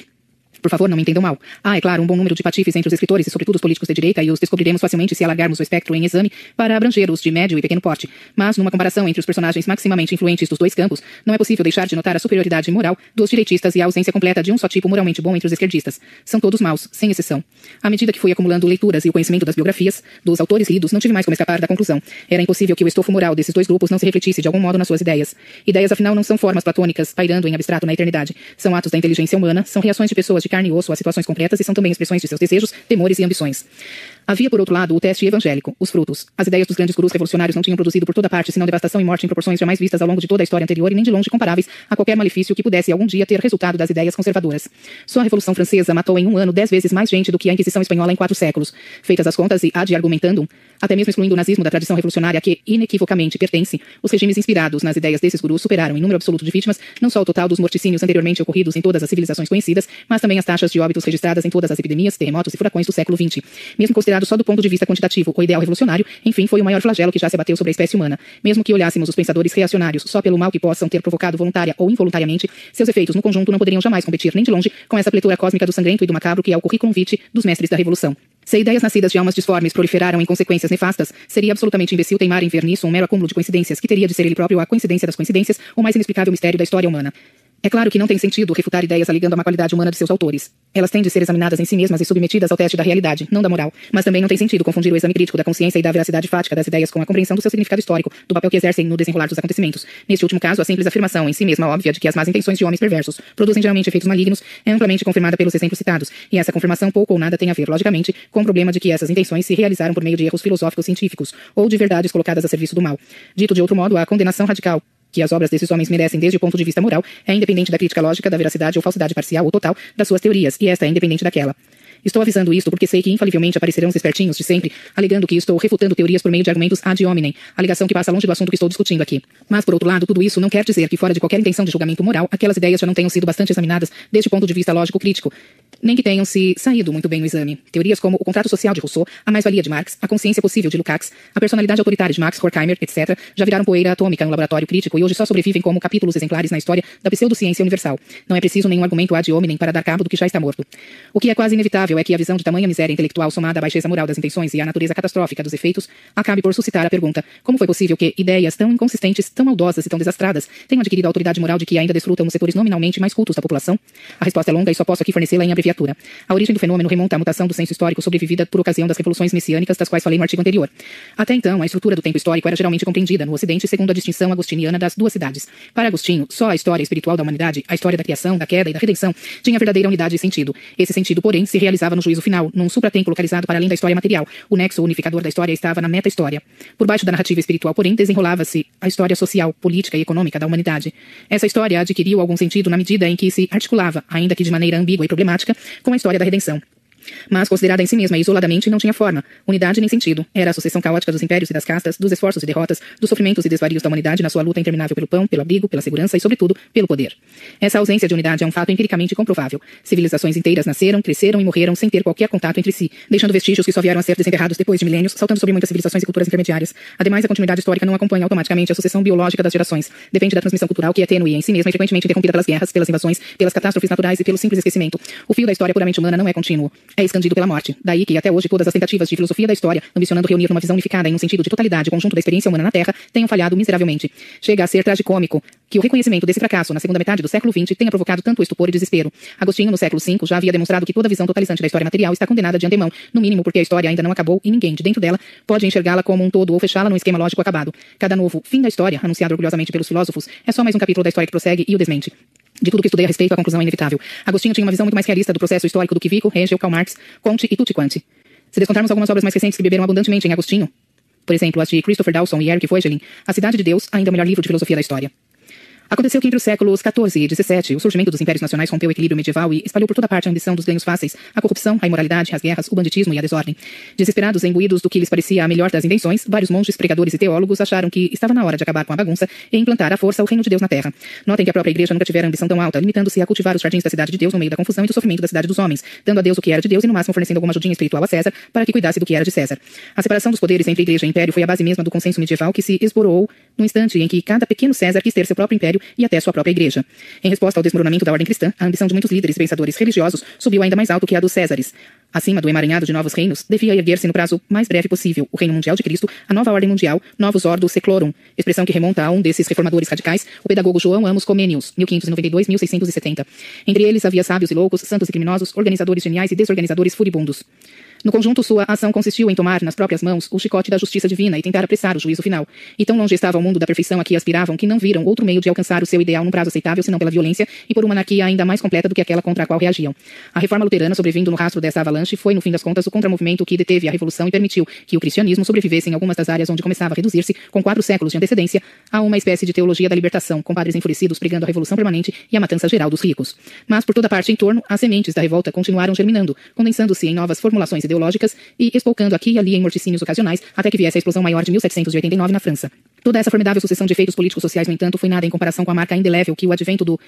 [SPEAKER 1] Por favor, não me entendam mal. Ah, é claro, um bom número de patifes entre os escritores e sobretudo os políticos de direita e os descobriremos facilmente se alargarmos o espectro em exame para abranger os de médio e pequeno porte. Mas, numa comparação entre os personagens maximamente influentes dos dois campos, não é possível deixar de notar a superioridade moral dos direitistas e a ausência completa de um só tipo moralmente bom entre os esquerdistas. São todos maus, sem exceção. À medida que fui acumulando leituras e o conhecimento das biografias dos autores lidos, não tive mais como escapar da conclusão. Era impossível que o estofo moral desses dois grupos não se refletisse de algum modo nas suas ideias. Ideias, afinal, não são formas platônicas pairando em abstrato na eternidade. São atos da inteligência humana, são reações de pessoas de carne e osso a situações concretas e são também expressões de seus desejos, temores e ambições. Havia, por outro lado, o teste evangélico, os frutos. As ideias dos grandes gurus revolucionários não tinham produzido por toda parte senão devastação e morte em proporções jamais vistas ao longo de toda a história anterior e nem de longe comparáveis a qualquer malefício que pudesse algum dia ter resultado das ideias conservadoras. Só a Revolução Francesa matou em um ano dez vezes mais gente do que a Inquisição Espanhola em quatro séculos. Feitas as contas e ad argumentando, até mesmo excluindo o nazismo da tradição revolucionária que inequivocamente pertence, os regimes inspirados nas ideias desses gurus superaram em número absoluto de vítimas não só o total dos morticínios anteriormente ocorridos em todas as civilizações conhecidas, mas também as taxas de óbitos registradas em todas as epidemias, terremotos e furacões do século XX. Mesmo considerado só do ponto de vista quantitativo o ideal revolucionário, enfim, foi o maior flagelo que já se abateu sobre a espécie humana. Mesmo que olhássemos os pensadores reacionários só pelo mal que possam ter provocado voluntária ou involuntariamente, seus efeitos no conjunto não poderiam jamais competir nem de longe com essa pletura cósmica do sangrento e do macabro que é o vitae dos mestres da revolução. Se ideias nascidas de almas disformes proliferaram em consequências nefastas, seria absolutamente imbecil teimar em ver nisso um mero acúmulo de coincidências que teria de ser ele próprio a coincidência das coincidências, o mais inexplicável mistério da história humana. É claro que não tem sentido refutar ideias alegando a má qualidade humana de seus autores. Elas têm de ser examinadas em si mesmas e submetidas ao teste da realidade, não da moral. Mas também não tem sentido confundir o exame crítico da consciência e da veracidade fática das ideias com a compreensão do seu significado histórico, do papel que exercem no desenrolar dos acontecimentos. Neste último caso, a simples afirmação em si mesma óbvia de que as más intenções de homens perversos produzem geralmente efeitos malignos é amplamente confirmada pelos exemplos citados, e essa confirmação pouco ou nada tem a ver, logicamente, com o problema de que essas intenções se realizaram por meio de erros filosóficos científicos ou de verdades colocadas a serviço do mal. Dito de outro modo, a condenação radical que as obras desses homens merecem desde o ponto de vista moral é independente da crítica lógica, da veracidade ou falsidade parcial ou total das suas teorias, e esta é independente daquela. Estou avisando isto porque sei que infalivelmente aparecerão os espertinhos de sempre, alegando que estou refutando teorias por meio de argumentos ad hominem, alegação que passa longe do assunto que estou discutindo aqui. Mas, por outro lado, tudo isso não quer dizer que, fora de qualquer intenção de julgamento moral, aquelas ideias já não tenham sido bastante examinadas desde o ponto de vista lógico-crítico, nem que tenham se saído muito bem no exame. Teorias como o contrato social de Rousseau, a mais-valia de Marx, a consciência possível de Lukács, a personalidade autoritária de Max Horkheimer, etc., já viraram poeira atômica no laboratório crítico e hoje só sobrevivem como capítulos exemplares na história da pseudociência universal. Não é preciso nenhum argumento ad hominem para dar cabo do que já está morto. O que é quase inevitável é que a visão de tamanha miséria intelectual somada à baixeza moral das intenções e à natureza catastrófica dos efeitos acabe por suscitar a pergunta: como foi possível que ideias tão inconsistentes, tão maldosas e tão desastradas tenham adquirido a autoridade moral de que ainda desfrutam os setores nominalmente mais cultos da população? A resposta é longa e só posso aqui fornecê-la em abreviatura. A origem do fenômeno remonta à mutação do senso histórico sobrevivida por ocasião das revoluções messiânicas das quais falei no artigo anterior. Até então, a estrutura do tempo histórico era geralmente compreendida no Ocidente segundo a distinção agostiniana das duas cidades. Para Agostinho, só a história espiritual da humanidade, a história da criação, da queda e da redenção, tinha verdadeira unidade e sentido. Esse sentido, porém, se realizava no juízo final, num supratempo localizado para além da história material. O nexo unificador da história estava na meta-história. Por baixo da narrativa espiritual, porém, desenrolava-se a história social, política e econômica da humanidade. Essa história adquiriu algum sentido na medida em que se articulava, ainda que de maneira ambígua e problemática, com a história da redenção. Mas, considerada em si mesma isoladamente, não tinha forma, unidade nem sentido. Era a sucessão caótica dos impérios e das castas, dos esforços e derrotas, dos sofrimentos e desvarios da humanidade na sua luta interminável pelo pão, pelo abrigo, pela segurança e, sobretudo, pelo poder. Essa ausência de unidade é um fato empiricamente comprovável. Civilizações inteiras nasceram, cresceram e morreram sem ter qualquer contato entre si, deixando vestígios que só vieram a ser desenterrados depois de milênios, saltando sobre muitas civilizações e culturas intermediárias. Ademais, a continuidade histórica não acompanha automaticamente a sucessão biológica das gerações. Depende da transmissão cultural que é tênue em si mesma e frequentemente interrompida pelas guerras, pelas invasões, pelas catástrofes naturais e pelo simples esquecimento. O fio da história puramente humana não é contínuo. É expandido pela morte. Daí que, até hoje, todas as tentativas de filosofia da história, ambicionando reunir numa visão unificada em um sentido de totalidade o conjunto da experiência humana na Terra, tenham falhado miseravelmente. Chega a ser tragicômico que o reconhecimento desse fracasso na segunda metade do século XX tenha provocado tanto estupor e desespero. Agostinho, no século V, já havia demonstrado que toda visão totalizante da história material está condenada de antemão, no mínimo porque a história ainda não acabou e ninguém, de dentro dela, pode enxergá-la como um todo ou fechá-la num esquema lógico acabado. Cada novo fim da história, anunciado orgulhosamente pelos filósofos, é só mais um capítulo da história que prossegue e o desmente. De tudo que estudei a respeito, a conclusão é inevitável. Agostinho tinha uma visão muito mais realista do processo histórico do que Vico, Hegel, Karl Marx, Comte e tutti quanti. Se descontarmos algumas obras mais recentes que beberam abundantemente em Agostinho, por exemplo, as de Christopher Dawson e Eric Voegelin, A Cidade de Deus, ainda é o melhor livro de filosofia da história. Aconteceu que entre os séculos XIV e XVII, o surgimento dos impérios nacionais rompeu o equilíbrio medieval e espalhou por toda parte a ambição dos ganhos fáceis, a corrupção, a imoralidade, as guerras, o banditismo e a desordem. Desesperados e imbuídos do que lhes parecia a melhor das invenções, vários monges, pregadores e teólogos acharam que estava na hora de acabar com a bagunça e implantar à força o reino de Deus na terra. Notem que a própria igreja nunca tivera ambição tão alta, limitando-se a cultivar os jardins da cidade de Deus no meio da confusão e do sofrimento da cidade dos homens, dando a Deus o que era de Deus e no máximo fornecendo alguma ajudinha espiritual a César para que cuidasse do que era de César. A separação dos poderes entre igreja e império foi a base mesma do consenso medieval que se esborou no instante em que cada pequeno César quis ter seu próprio império e até sua própria igreja. Em resposta ao desmoronamento da ordem cristã, a ambição de muitos líderes e pensadores religiosos subiu ainda mais alto que a dos Césares. Acima do emaranhado de novos reinos, devia erguer-se no prazo mais breve possível o reino mundial de Cristo, a nova ordem mundial, novus ordo seclorum, expressão que remonta a um desses reformadores radicais, o pedagogo João Amos Comenius, 1592-1670. Entre eles havia sábios e loucos, santos e criminosos, organizadores geniais e desorganizadores furibundos. No conjunto, sua ação consistiu em tomar nas próprias mãos o chicote da justiça divina e tentar apressar o juízo final. E tão longe estava o mundo da perfeição a que aspiravam que não viram outro meio de alcançar o seu ideal num prazo aceitável senão pela violência e por uma anarquia ainda mais completa do que aquela contra a qual reagiam. A reforma luterana, sobrevindo no rastro dessa avalanche, foi, no fim das contas, o contramovimento que deteve a revolução e permitiu que o cristianismo sobrevivesse em algumas das áreas onde começava a reduzir-se, com quatro séculos de antecedência, a uma espécie de teologia da libertação, com padres enfurecidos pregando a revolução permanente e a matança geral dos ricos. Mas, por toda parte em torno, as sementes da revolta continuaram germinando, condensando-se em novas formulações ideológicas e espolcando aqui e ali em morticínios ocasionais, até que viesse a explosão maior de 1789 na França. Toda essa formidável sucessão de efeitos políticos sociais, no entanto, foi nada em comparação com a marca indelével que o advento do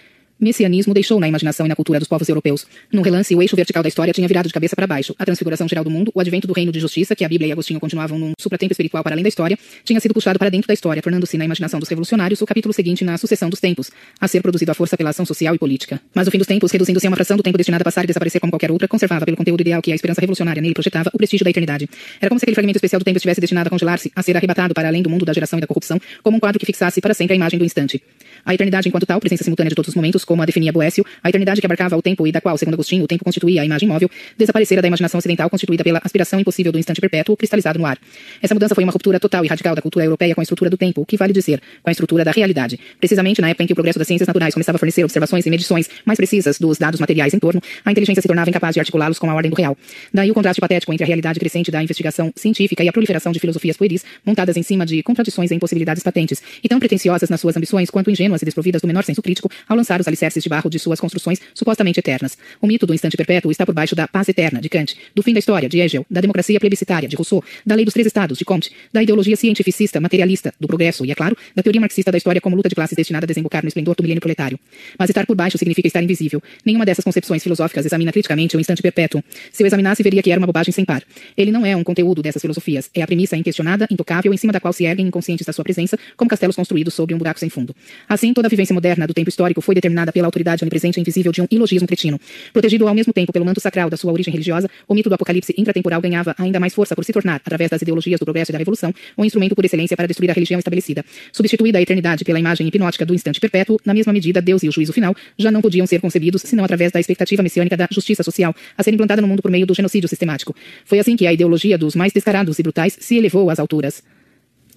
[SPEAKER 1] messianismo deixou na imaginação e na cultura dos povos europeus. Num relance, o eixo vertical da história tinha virado de cabeça para baixo. A transfiguração geral do mundo, o advento do reino de justiça, que a Bíblia e Agostinho continuavam num supratempo espiritual para além da história, tinha sido puxado para dentro da história, tornando-se na imaginação dos revolucionários o capítulo seguinte na sucessão dos tempos, a ser produzido à força pela ação social e política. Mas o fim dos tempos, reduzindo-se a uma fração do tempo destinado a passar e desaparecer como qualquer outra, conservava pelo conteúdo ideal que a esperança revolucionária nele projetava o prestígio da eternidade. Era como se aquele fragmento especial do tempo estivesse destinado a congelar-se, a ser arrebatado para além do mundo da geração e da corrupção, como um quadro que fixasse para sempre a imagem do instante. A eternidade, enquanto tal, presença simultânea de todos os momentos, como a definia Boécio, a eternidade que abarcava o tempo e da qual, segundo Agostinho, o tempo constituía a imagem móvel, desaparecera da imaginação ocidental constituída pela aspiração impossível do instante perpétuo cristalizado no ar. Essa mudança foi uma ruptura total e radical da cultura europeia com a estrutura do tempo, que vale dizer, com a estrutura da realidade. Precisamente na época em que o progresso das ciências naturais começava a fornecer observações e medições mais precisas dos dados materiais em torno, a inteligência se tornava incapaz de articulá-los com a ordem do real. Daí o contraste patético entre a realidade crescente da investigação científica e a proliferação de filosofias pueris montadas em cima de contradições e impossibilidades patentes, e tão pretensiosas nas suas ambições quanto ingênuas e desprovidas do menor senso crítico ao lançar os alicerces de barro de suas construções supostamente eternas. O mito do instante perpétuo está por baixo da paz eterna, de Kant, do fim da história, de Hegel, da democracia plebiscitária, de Rousseau, da lei dos três estados, de Comte, da ideologia cientificista, materialista, do progresso e, é claro, da teoria marxista da história como luta de classes destinada a desembocar no esplendor do milênio proletário. Mas estar por baixo significa estar invisível. Nenhuma dessas concepções filosóficas examina criticamente o instante perpétuo. Se o examinasse, veria que era uma bobagem sem par. Ele não é um conteúdo dessas filosofias, é a premissa inquestionada, intocável, em cima da qual se erguem inconscientes da sua presença, como castelos construídos sobre um buraco sem fundo. Assim, toda a vivência moderna do tempo histórico foi determinada pela autoridade onipresente e invisível de um ilogismo cretino. Protegido ao mesmo tempo pelo manto sacral da sua origem religiosa, o mito do apocalipse intratemporal ganhava ainda mais força por se tornar, através das ideologias do progresso e da revolução, um instrumento por excelência para destruir a religião estabelecida. Substituída a eternidade pela imagem hipnótica do instante perpétuo, na mesma medida, Deus e o juízo final já não podiam ser concebidos senão através da expectativa messiânica da justiça social, a ser implantada no mundo por meio do genocídio sistemático. Foi assim que a ideologia dos mais descarados e brutais se elevou às alturas.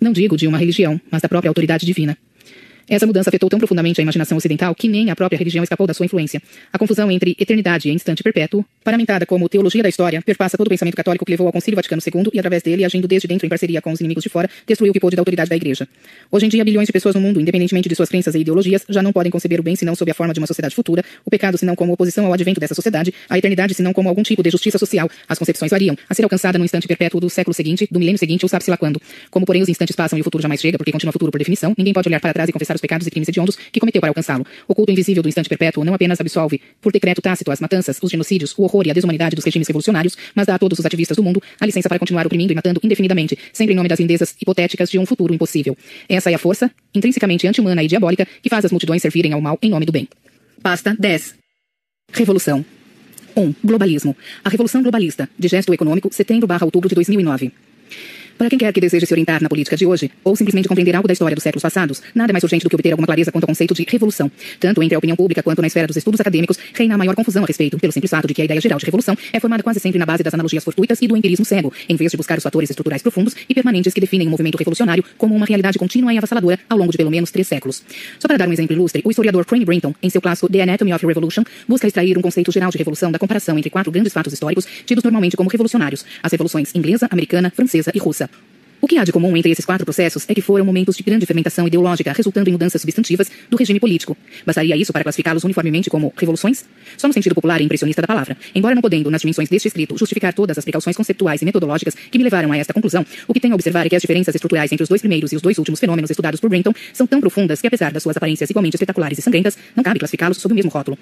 [SPEAKER 1] Não digo de uma religião, mas da própria autoridade divina. Essa mudança afetou tão profundamente a imaginação ocidental que nem a própria religião escapou da sua influência. A confusão entre eternidade e instante perpétuo, paramentada como teologia da história, perpassa todo o pensamento católico que levou ao Concílio Vaticano II e, através dele, agindo desde dentro em parceria com os inimigos de fora, destruiu o que pôde da autoridade da Igreja. Hoje em dia, bilhões de pessoas no mundo, independentemente de suas crenças e ideologias, já não podem conceber o bem senão sob a forma de uma sociedade futura, o pecado senão como oposição ao advento dessa sociedade, a eternidade senão como algum tipo de justiça social. As concepções variam, a ser alcançada no instante perpétuo do século seguinte, do milênio seguinte ou sabe-se lá quando. Como, porém, os instantes passam e o futuro jamais chega, porque continua futuro por definição, ninguém pode olhar para trás e confessar os pecados e crimes hediondos que cometeu para alcançá-lo. O culto invisível do instante perpétuo não apenas absolve, por decreto tácito, as matanças, os genocídios, o horror e a desumanidade dos regimes revolucionários, mas dá a todos os ativistas do mundo a licença para continuar oprimindo e matando indefinidamente, sempre em nome das lindezas hipotéticas de um futuro impossível. Essa é a força, intrinsecamente anti-humana e diabólica, que faz as multidões servirem ao mal em nome do bem. Pasta 10. Revolução. 1. Globalismo. A Revolução Globalista, de gesto econômico, setembro barra outubro de 2009. Para quem quer que deseje se orientar na política de hoje, ou simplesmente compreender algo da história dos séculos passados, nada é mais urgente do que obter alguma clareza quanto ao conceito de revolução. Tanto entre a opinião pública quanto na esfera dos estudos acadêmicos, reina a maior confusão a respeito, pelo simples fato de que a ideia geral de revolução é formada quase sempre na base das analogias fortuitas e do empirismo cego, em vez de buscar os fatores estruturais profundos e permanentes que definem o movimento revolucionário como uma realidade contínua e avassaladora ao longo de pelo menos três séculos. Só para dar um exemplo ilustre, o historiador Crane Brinton, em seu clássico The Anatomy of Revolution, busca extrair um conceito geral de revolução da comparação entre quatro grandes fatos históricos tidos normalmente como revolucionários: as revoluções inglesa, americana, francesa e russa. O que há de comum entre esses quatro processos é que foram momentos de grande fermentação ideológica, resultando em mudanças substantivas do regime político. Bastaria isso para classificá-los uniformemente como revoluções? Só no sentido popular e impressionista da palavra. Embora não podendo, nas dimensões deste escrito, justificar todas as precauções conceptuais e metodológicas que me levaram a esta conclusão, o que tenho a observar é que as diferenças estruturais entre os dois primeiros e os dois últimos fenômenos estudados por Brinton são tão profundas que, apesar das suas aparências igualmente espetaculares e sangrentas, não cabe classificá-los sob o mesmo rótulo.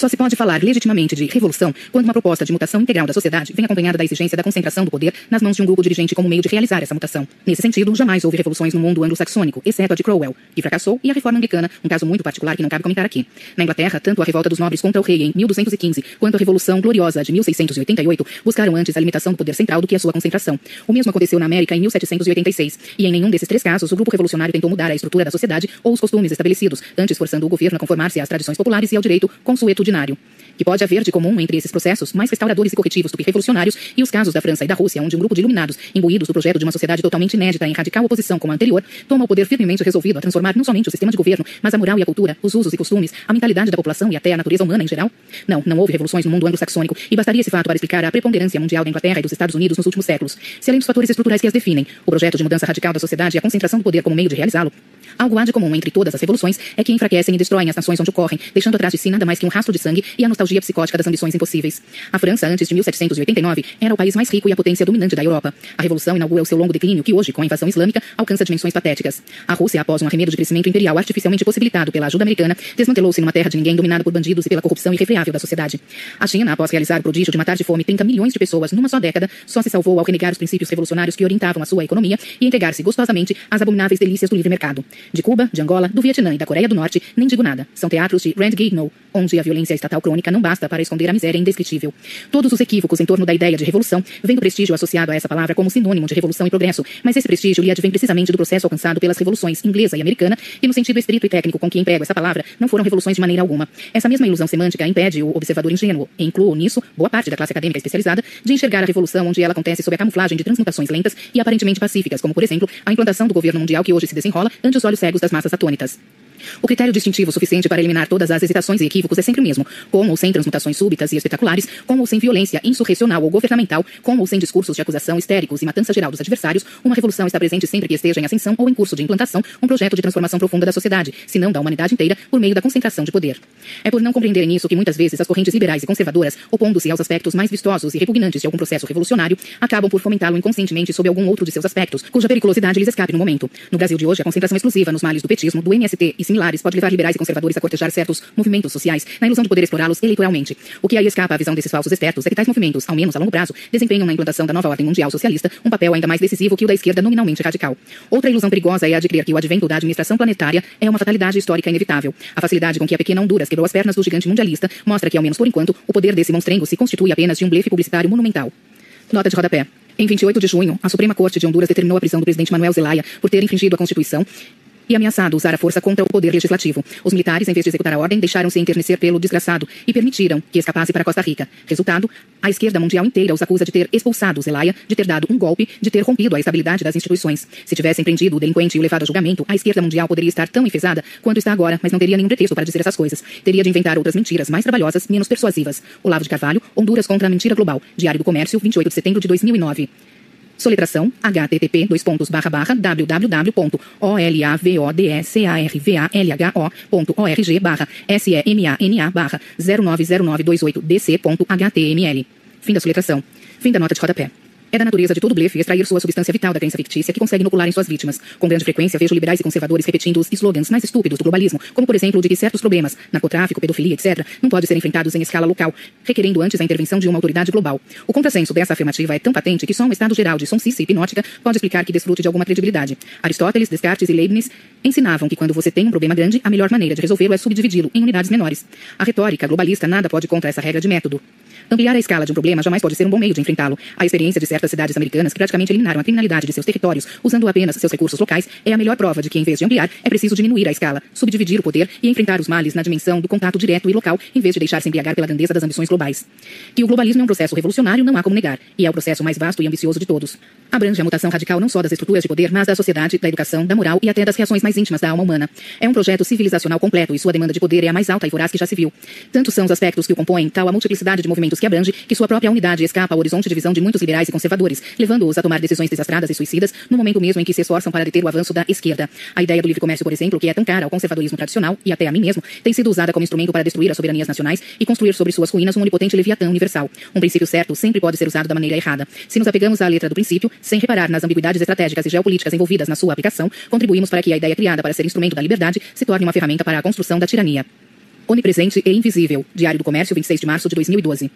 [SPEAKER 1] Só se pode falar legitimamente de revolução quando uma proposta de mutação integral da sociedade vem acompanhada da exigência da concentração do poder nas mãos de um grupo dirigente como meio de realizar essa mutação. Nesse sentido, jamais houve revoluções no mundo anglo-saxônico, exceto a de Cromwell, que fracassou, e a reforma anglicana, um caso muito particular que não cabe comentar aqui. Na Inglaterra, tanto a revolta dos nobres contra o rei em 1215, quanto a Revolução Gloriosa de 1688 buscaram antes a limitação do poder central do que a sua concentração. O mesmo aconteceu na América em 1786, e em nenhum desses três casos o grupo revolucionário tentou mudar a estrutura da sociedade ou os costumes estabelecidos, antes forçando o governo a conformar-se às tradições populares e ao direito consuetudinário extraordinário que pode haver de comum entre esses processos, mais restauradores e corretivos do que revolucionários, e os casos da França e da Rússia, onde um grupo de iluminados, imbuídos do projeto de uma sociedade totalmente inédita em radical oposição com a anterior, toma o poder firmemente resolvido a transformar não somente o sistema de governo, mas a moral e a cultura, os usos e costumes, a mentalidade da população e até a natureza humana em geral? Não, não houve revoluções no mundo anglo-saxônico, e bastaria esse fato para explicar a preponderância mundial da Inglaterra e dos Estados Unidos nos últimos séculos. Se além dos fatores estruturais que as definem, o projeto de mudança radical da sociedade e a concentração do poder como meio de realizá-lo, Algo há de comum entre todas as revoluções é que enfraquecem e destroem as nações onde ocorrem, deixando atrás de si nada mais que um rastro de sangue e a nostalgia psicótica das ambições impossíveis. A França, antes de 1789, era o país mais rico e a potência dominante da Europa. A Revolução inaugura o seu longo declínio, que hoje, com a invasão islâmica, alcança dimensões patéticas. A Rússia, após um arremedo de crescimento imperial artificialmente possibilitado pela ajuda americana, desmantelou-se numa terra de ninguém dominada por bandidos e pela corrupção irrefreável da sociedade. A China, após realizar o prodígio de matar de fome 30 milhões de pessoas numa só década, só se salvou ao renegar os princípios revolucionários que orientavam a sua economia e entregar-se gostosamente às abomináveis delícias do livre mercado. De Cuba, de Angola, do Vietnã e da Coreia do Norte, nem digo nada. São teatros de Rand Gatineau, onde a violência estatal crônica não basta para esconder a miséria indescritível. Todos os equívocos em torno da ideia de revolução vêm do prestígio associado a essa palavra como sinônimo de revolução e progresso, mas esse prestígio lhe advém precisamente do processo alcançado pelas revoluções inglesa e americana, e no sentido estrito e técnico com que emprego essa palavra, não foram revoluções de maneira alguma. Essa mesma ilusão semântica impede o observador ingênuo, e incluo nisso boa parte da classe acadêmica especializada, de enxergar a revolução onde ela acontece sob a camuflagem de transmutações lentas e aparentemente pacíficas, como por exemplo a implantação do governo mundial que hoje se desenrola ante os olhos cegos das massas atônitas. O critério distintivo suficiente para eliminar todas as hesitações e equívocos é sempre o mesmo, com ou sem transmutações súbitas e espetaculares, com ou sem violência insurrecional ou governamental, com ou sem discursos de acusação histéricos e matança geral dos adversários, uma revolução está presente sempre que esteja em ascensão ou em curso de implantação um projeto de transformação profunda da sociedade, se não da humanidade inteira, por meio da concentração de poder. É por não compreenderem isso que muitas vezes as correntes liberais e conservadoras, opondo-se aos aspectos mais vistosos e repugnantes de algum processo revolucionário, acabam por fomentá-lo inconscientemente sob algum outro de seus aspectos, cuja periculosidade lhes escape no momento. No Brasil de hoje, a concentração exclusiva nos males do petismo, do MST e similares pode levar liberais liberais e conservadores a cortejar certos movimentos sociais, na ilusão de poder explorá-los eleitoralmente. O que aí escapa à visão desses falsos espertos é que tais movimentos, ao menos a longo prazo, desempenham na implantação da nova ordem mundial socialista um papel ainda mais decisivo que o da esquerda nominalmente radical. Outra ilusão perigosa é a de crer que o advento da administração planetária é uma fatalidade histórica inevitável. A facilidade com que a pequena Honduras quebrou as pernas do gigante mundialista mostra que, ao menos por enquanto, o poder desse monstrengo se constitui apenas de um blefe publicitário monumental. Nota de rodapé. Em 28 de junho, a Suprema Corte de Honduras determinou a prisão do presidente Manuel Zelaya por ter infringido a Constituição e ameaçado usar a força contra o poder legislativo. Os militares, em vez de executar a ordem, deixaram-se enternecer pelo desgraçado e permitiram que escapasse para Costa Rica. Resultado, a esquerda mundial inteira os acusa de ter expulsado Zelaya, de ter dado um golpe, de ter rompido a estabilidade das instituições. Se tivessem prendido o delinquente e o levado a julgamento, a esquerda mundial poderia estar tão enfesada quanto está agora, mas não teria nenhum pretexto para dizer essas coisas. Teria de inventar outras mentiras mais trabalhosas, menos persuasivas. Olavo de Carvalho, Honduras contra a mentira global. Diário do Comércio, 28 de setembro de 2009. Soletração http www.olavodescarvalho.org barra semana barra 090928dc.html. Fim da soletração. Fim da nota de rodapé. É da natureza de todo blefe extrair sua substância vital da crença fictícia que consegue inocular em suas vítimas. Com grande frequência, vejo liberais e conservadores repetindo os slogans mais estúpidos do globalismo, como por exemplo de que certos problemas, narcotráfico, pedofilia, etc., não podem ser enfrentados em escala local, requerendo antes a intervenção de uma autoridade global. O contrassenso dessa afirmativa é tão patente que só um estado geral de sonsice hipnótica pode explicar que desfrute de alguma credibilidade. Aristóteles, Descartes e Leibniz ensinavam que quando você tem um problema grande, a melhor maneira de resolvê-lo é subdividi-lo em unidades menores. A retórica globalista nada pode contra essa regra de método. Ampliar a escala de um problema jamais pode ser um bom meio de enfrentá-lo. A experiência de certas cidades americanas que praticamente eliminaram a criminalidade de seus territórios, usando apenas seus recursos locais, é a melhor prova de que, em vez de ampliar, é preciso diminuir a escala, subdividir o poder e enfrentar os males na dimensão do contato direto e local, em vez de deixar-se embriagar pela grandeza das ambições globais. Que o globalismo é um processo revolucionário não há como negar, e é o processo mais vasto e ambicioso de todos. Abrange a mutação radical não só das estruturas de poder, mas da sociedade, da educação, da moral e até das reações mais íntimas da alma humana. É um projeto civilizacional completo e sua demanda de poder é a mais alta e voraz que já se viu. Tantos são os aspectos que o compõem, tal a multiplicidade de movimentos que abrange, que sua própria unidade escapa ao horizonte de visão de muitos liberais e conservadores, levando-os a tomar decisões desastradas e suicidas no momento mesmo em que se esforçam para deter o avanço da esquerda. A ideia do livre comércio, por exemplo, que é tão cara ao conservadorismo tradicional e até a mim mesmo, tem sido usada como instrumento para destruir as soberanias nacionais e construir sobre suas ruínas um onipotente leviatã universal. Um princípio certo sempre pode ser usado da maneira errada. Se nos apegamos à letra do princípio, sem reparar nas ambiguidades estratégicas e geopolíticas envolvidas na sua aplicação, contribuímos para que a ideia criada para ser instrumento da liberdade se torne uma ferramenta para a construção da tirania. Onipresente e invisível. Diário do Comércio, 26 de março de 2012.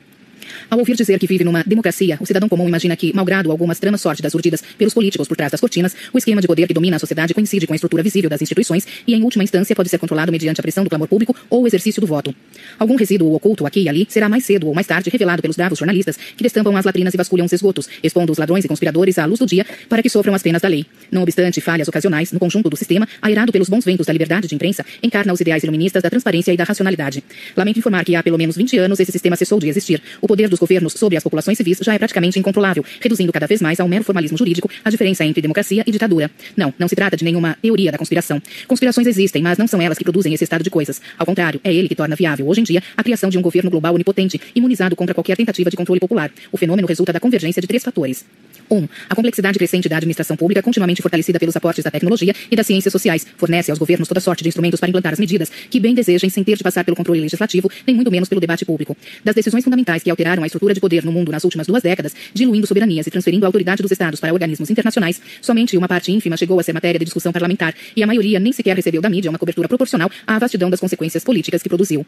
[SPEAKER 1] Ao ouvir dizer que vive numa democracia, o cidadão comum imagina que, malgrado algumas tramas sórdidas urdidas pelos políticos por trás das cortinas, o esquema de poder que domina a sociedade coincide com a estrutura visível das instituições e, em última instância, pode ser controlado mediante a pressão do clamor público ou o exercício do voto. Algum resíduo oculto aqui e ali será mais cedo ou mais tarde revelado pelos bravos jornalistas que destampam as latrinas e vasculham os esgotos, expondo os ladrões e conspiradores à luz do dia para que sofram as penas da lei. Não obstante falhas ocasionais no conjunto do sistema, airado pelos bons ventos da liberdade de imprensa, encarna os ideais iluministas da transparência e da racionalidade. Lamento informar que há pelo menos 20 anos esse sistema cessou de existir. O poder dos governos sobre as populações civis já é praticamente incontrolável, reduzindo cada vez mais ao mero formalismo jurídico a diferença entre democracia e ditadura. Não, não se trata de nenhuma teoria da conspiração. Conspirações existem, mas não são elas que produzem esse estado de coisas. Ao contrário, é ele que torna viável, hoje em dia, a criação de um governo global onipotente, imunizado contra qualquer tentativa de controle popular. O fenômeno resulta da convergência de três fatores. 1. Um, a complexidade crescente da administração pública, continuamente fortalecida pelos aportes da tecnologia e das ciências sociais, fornece aos governos toda sorte de instrumentos para implantar as medidas que bem desejem sem ter de passar pelo controle legislativo, nem muito menos pelo debate público. Das decisões fundamentais que alteraram a estrutura de poder no mundo nas últimas duas décadas, diluindo soberanias e transferindo a autoridade dos estados para organismos internacionais, somente uma parte ínfima chegou a ser matéria de discussão parlamentar e a maioria nem sequer recebeu da mídia uma cobertura proporcional à vastidão das consequências políticas que produziu.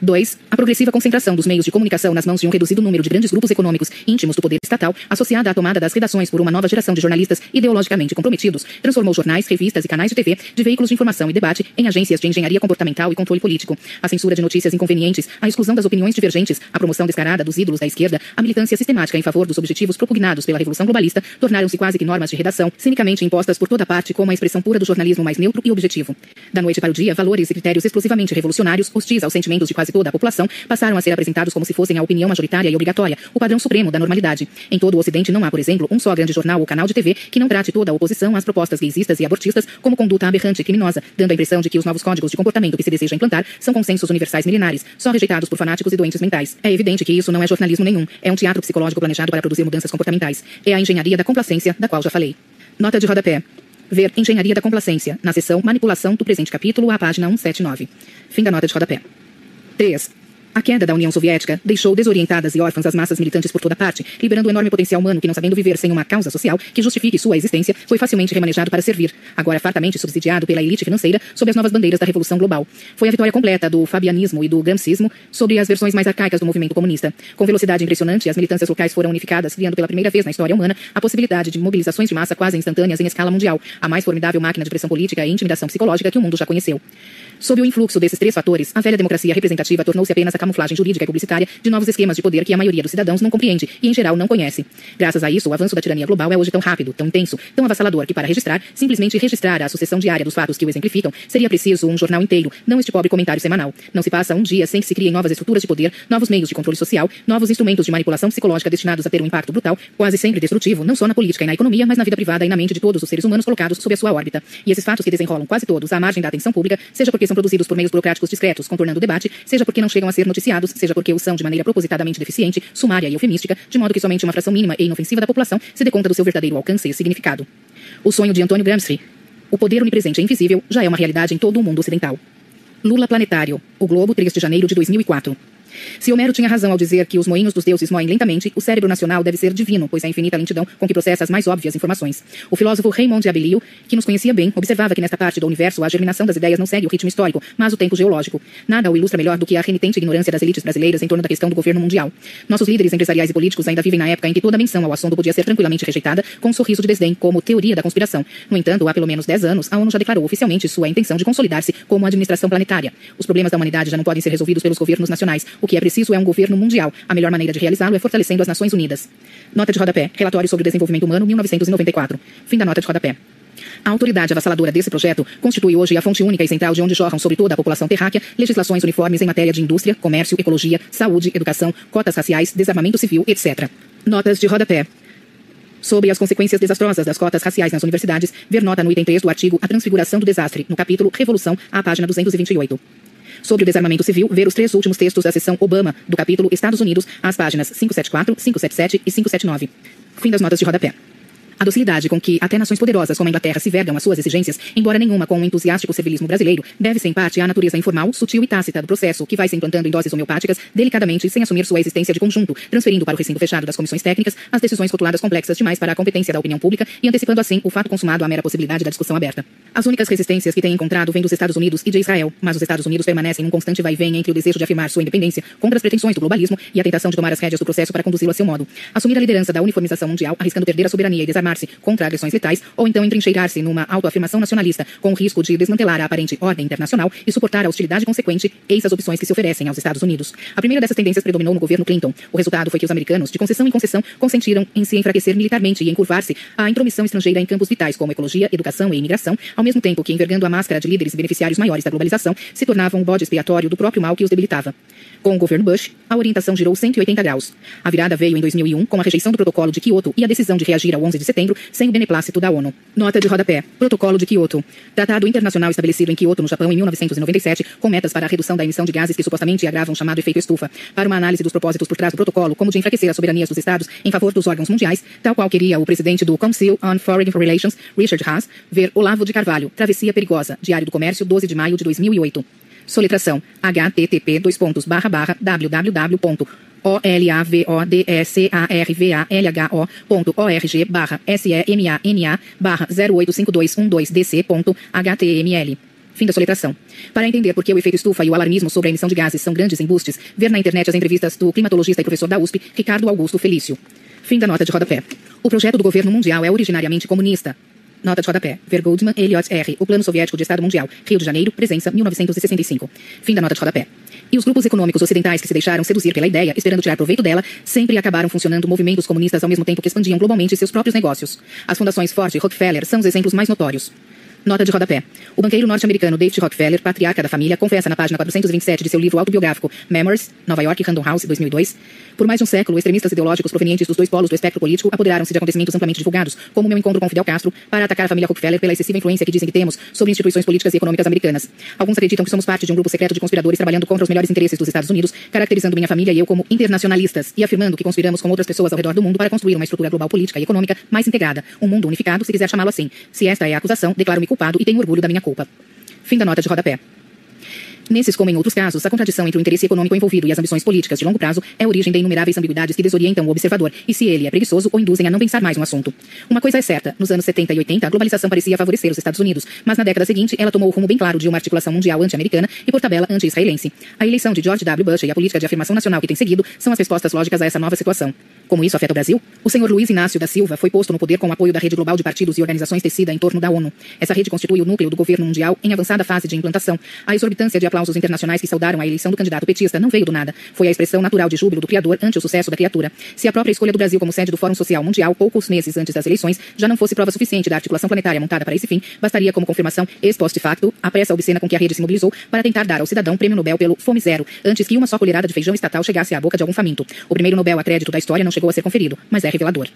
[SPEAKER 1] 2. A progressiva concentração dos meios de comunicação nas mãos de um reduzido número de grandes grupos econômicos íntimos do poder estatal, associada à tomada das redações por uma nova geração de jornalistas ideologicamente comprometidos, transformou jornais, revistas e canais de TV de veículos de informação e debate em agências de engenharia comportamental e controle político. A censura de notícias inconvenientes, a exclusão das opiniões divergentes, a promoção descarada dos ídolos da esquerda, a militância sistemática em favor dos objetivos propugnados pela revolução globalista tornaram-se quase que normas de redação, cinicamente impostas por toda parte como a expressão pura do jornalismo mais neutro e objetivo. Da noite para o dia, valores e critérios explosivamente revolucionários, hostis aos sentimentos de quase toda a população, passaram a ser apresentados como se fossem a opinião majoritária e obrigatória, o padrão supremo da normalidade. Em todo o Ocidente não há, por exemplo, um só grande jornal ou canal de TV que não trate toda a oposição às propostas gaysistas e abortistas como conduta aberrante e criminosa, dando a impressão de que os novos códigos de comportamento que se deseja implantar são consensos universais milenares, só rejeitados por fanáticos e doentes mentais. É evidente que isso não é jornalismo nenhum, é um teatro psicológico planejado para produzir mudanças comportamentais. É a engenharia da complacência, da qual já falei. Nota de rodapé. Ver Engenharia da Complacência, na seção Manipulação do presente capítulo, à página 179. Fim da nota de rodapé. 3. A queda da União Soviética deixou desorientadas e órfãs as massas militantes por toda parte, liberando um enorme potencial humano que, não sabendo viver sem uma causa social que justifique sua existência, foi facilmente remanejado para servir, agora fartamente subsidiado pela elite financeira sob as novas bandeiras da Revolução Global. Foi a vitória completa do fabianismo e do gramscismo sobre as versões mais arcaicas do movimento comunista. Com velocidade impressionante, as militâncias locais foram unificadas, criando pela primeira vez na história humana a possibilidade de mobilizações de massa quase instantâneas em escala mundial, a mais formidável máquina de pressão política e intimidação psicológica que o mundo já conheceu. Sob o influxo desses três fatores, a velha democracia representativa tornou-se apenas a camuflagem jurídica e publicitária de novos esquemas de poder que a maioria dos cidadãos não compreende e, em geral, não conhece. Graças a isso, o avanço da tirania global é hoje tão rápido, tão intenso, tão avassalador que, para registrar, simplesmente registrar a sucessão diária dos fatos que o exemplificam, seria preciso um jornal inteiro, não este pobre comentário semanal. Não se passa um dia sem que se criem novas estruturas de poder, novos meios de controle social, novos instrumentos de manipulação psicológica destinados a ter um impacto brutal, quase sempre destrutivo, não só na política e na economia, mas na vida privada e na mente de todos os seres humanos colocados sob a sua órbita. E esses fatos que desenrolam quase todos à margem da atenção pública, seja porque são produzidos por meios burocráticos discretos, contornando o debate, seja porque não chegam a ser noticiados, seja porque o são de maneira propositadamente deficiente, sumária e eufemística, de modo que somente uma fração mínima e inofensiva da população se dê conta do seu verdadeiro alcance e significado. O sonho de Antônio Gramsci. O poder onipresente e invisível já é uma realidade em todo o mundo ocidental. Lula Planetário. O Globo, 3 de janeiro de 2004. Se Homero tinha razão ao dizer que os moinhos dos deuses moem lentamente, o cérebro nacional deve ser divino, pois é a infinita lentidão com que processa as mais óbvias informações. O filósofo Raymond de Abelio, que nos conhecia bem, observava que nesta parte do universo a germinação das ideias não segue o ritmo histórico, mas o tempo geológico. Nada o ilustra melhor do que a renitente ignorância das elites brasileiras em torno da questão do governo mundial. Nossos líderes empresariais e políticos ainda vivem na época em que toda menção ao assunto podia ser tranquilamente rejeitada com um sorriso de desdém, como teoria da conspiração. No entanto, há pelo menos 10 anos, a ONU já declarou oficialmente sua intenção de consolidar-se como administração planetária. Os problemas da humanidade já não podem ser resolvidos pelos governos nacionais. O que é preciso é um governo mundial. A melhor maneira de realizá-lo é fortalecendo as Nações Unidas. Nota de rodapé. Relatório sobre o Desenvolvimento Humano, 1994. Fim da nota de rodapé. A autoridade avassaladora desse projeto constitui hoje a fonte única e central de onde jorram sobre toda a população terráquea legislações uniformes em matéria de indústria, comércio, ecologia, saúde, educação, cotas raciais, desarmamento civil, etc. Notas de rodapé. Sobre as consequências desastrosas das cotas raciais nas universidades, ver nota no item 3 do artigo A Transfiguração do Desastre, no capítulo Revolução, à página 228. Sobre o desarmamento civil, ver os três últimos textos da seção Obama, do capítulo Estados Unidos, às páginas 574, 577 e 579. Fim das notas de rodapé. A docilidade com que até nações poderosas como a Inglaterra se vergam às suas exigências, embora nenhuma com o entusiástico civilismo brasileiro, deve-se em parte à natureza informal, sutil e tácita do processo, que vai se implantando em doses homeopáticas, delicadamente, sem assumir sua existência de conjunto, transferindo para o recinto fechado das comissões técnicas as decisões rotuladas complexas demais para a competência da opinião pública e antecipando assim o fato consumado à mera possibilidade da discussão aberta. As únicas resistências que tem encontrado vêm dos Estados Unidos e de Israel, mas os Estados Unidos permanecem um constante vai-vem entre o desejo de afirmar sua independência contra as pretensões do globalismo e a tentação de tomar as rédeas do processo para conduzi-lo a seu modo. Assumir a liderança da uniformização mundial, arriscando perder a soberania e desarmar-se contra agressões letais, ou então entrincheirar-se numa autoafirmação nacionalista, com o risco de desmantelar a aparente ordem internacional e suportar a hostilidade consequente, eis as opções que se oferecem aos Estados Unidos. A primeira dessas tendências predominou no governo Clinton. O resultado foi que os americanos, de concessão em concessão, consentiram em se enfraquecer militarmente e encurvar-se à intromissão estrangeira em campos vitais como ecologia, educação e imigração, ao mesmo tempo que, envergando a máscara de líderes e beneficiários maiores da globalização, se tornavam um bode expiatório do próprio mal que os debilitava. Com o governo Bush, a orientação girou 180 graus. A virada veio em 2001 com a rejeição do protocolo de Kyoto e a decisão de reagir ao 11 de setembro sem o beneplácito da ONU. Nota de rodapé. Protocolo de Kyoto. Tratado internacional estabelecido em Kyoto, no Japão, em 1997, com metas para a redução da emissão de gases que supostamente agravam o chamado efeito estufa. Para uma análise dos propósitos por trás do protocolo, como de enfraquecer as soberanias dos Estados em favor dos órgãos mundiais, tal qual queria o presidente do Council on Foreign Relations, Richard Haas, ver Olavo de Carvalho, Travessia Perigosa, Diário do Comércio, 12 de maio de 2008. Soletração http pontos barra semana barra 085212dc.html. Fim da soletração. Para entender por que o efeito estufa e o alarmismo sobre a emissão de gases são grandes embustes, ver na internet as entrevistas do climatologista e professor da USP, Ricardo Augusto Felício. Fim da nota de rodapé. O projeto do governo mundial é originariamente comunista. Nota de rodapé. Ver Goldman, Elliot R. O Plano Soviético de Estado Mundial. Rio de Janeiro, presença 1965. Fim da nota de rodapé. E os grupos econômicos ocidentais que se deixaram seduzir pela ideia, esperando tirar proveito dela, sempre acabaram funcionando movimentos comunistas ao mesmo tempo que expandiam globalmente seus próprios negócios. As fundações Ford e Rockefeller são os exemplos mais notórios. Nota de rodapé. O banqueiro norte-americano David Rockefeller, patriarca da família, confessa na página 427 de seu livro autobiográfico Memories, Nova York, Random House, 2002. Por mais de um século, extremistas ideológicos provenientes dos dois polos do espectro político apoderaram-se de acontecimentos amplamente divulgados, como meu encontro com Fidel Castro, para atacar a família Rockefeller pela excessiva influência que dizem que temos sobre instituições políticas e econômicas americanas. Alguns acreditam que somos parte de um grupo secreto de conspiradores trabalhando contra os melhores interesses dos Estados Unidos, caracterizando minha família e eu como internacionalistas e afirmando que conspiramos com outras pessoas ao redor do mundo para construir uma estrutura global política e econômica mais integrada, um mundo unificado, se quiser chamá-lo assim. Se esta é a acusação, declaro-me culpado e tenho orgulho da minha culpa. Fim da nota de rodapé. Nesses, como em outros casos, a contradição entre o interesse econômico envolvido e as ambições políticas de longo prazo é origem de inumeráveis ambiguidades que desorientam o observador e, se ele é preguiçoso, o induzem a não pensar mais no assunto. Uma coisa é certa, nos anos 70 e 80, a globalização parecia favorecer os Estados Unidos, mas na década seguinte ela tomou o rumo bem claro de uma articulação mundial anti-americana e, por tabela, anti-israelense. A eleição de George W. Bush e a política de afirmação nacional que tem seguido são as respostas lógicas a essa nova situação. Como isso afeta o Brasil? O senhor Luiz Inácio da Silva foi posto no poder com o apoio da rede global de partidos e organizações tecida em torno da ONU. Essa rede constitui o núcleo do governo mundial em avançada fase de implantação. A exorbitância de aplausos internacionais que saudaram a eleição do candidato petista não veio do nada. Foi a expressão natural de júbilo do criador ante o sucesso da criatura. Se a própria escolha do Brasil como sede do Fórum Social Mundial, poucos meses antes das eleições, já não fosse prova suficiente da articulação planetária montada para esse fim, bastaria como confirmação ex post facto a pressa obscena com que a rede se mobilizou para tentar dar ao cidadão prêmio Nobel pelo Fome Zero, antes que uma só colherada de feijão estatal chegasse à boca de algum faminto. O primeiro Nobel a crédito da história não chegou a ser conferido, mas mas é revelador.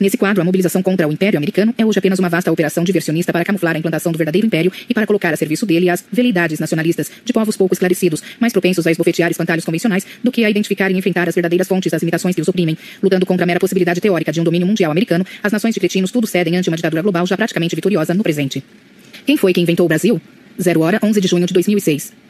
[SPEAKER 1] Nesse quadro, a mobilização contra o Império Americano é hoje apenas uma vasta operação diversionista para camuflar a implantação do verdadeiro império e para colocar a serviço dele as veleidades nacionalistas de povos pouco esclarecidos, mais propensos a esbofetear espantalhos convencionais do que a identificar e enfrentar as verdadeiras fontes das imitações que os oprimem. Lutando contra a mera possibilidade teórica de um domínio mundial americano, as nações de cretinos tudo cedem ante uma ditadura global já praticamente vitoriosa no presente. Quem foi que inventou o Brasil? 0 hora 11 de junho de 2006.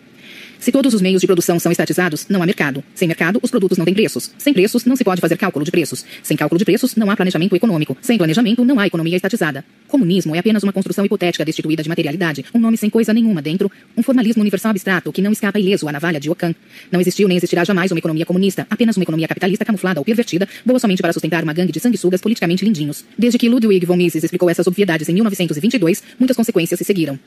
[SPEAKER 1] Se todos os meios de produção são estatizados, não há mercado. Sem mercado, os produtos não têm preços. Sem preços, não se pode fazer cálculo de preços. Sem cálculo de preços, não há planejamento econômico. Sem planejamento, não há economia estatizada. Comunismo é apenas uma construção hipotética destituída de materialidade, um nome sem coisa nenhuma dentro, um formalismo universal abstrato que não escapa ileso à navalha de Ockham. Não existiu nem existirá jamais uma economia comunista, apenas uma economia capitalista camuflada ou pervertida, boa somente para sustentar uma gangue de sanguessugas politicamente lindinhos. Desde que Ludwig von Mises explicou essas obviedades em 1922, muitas consequências se seguiram.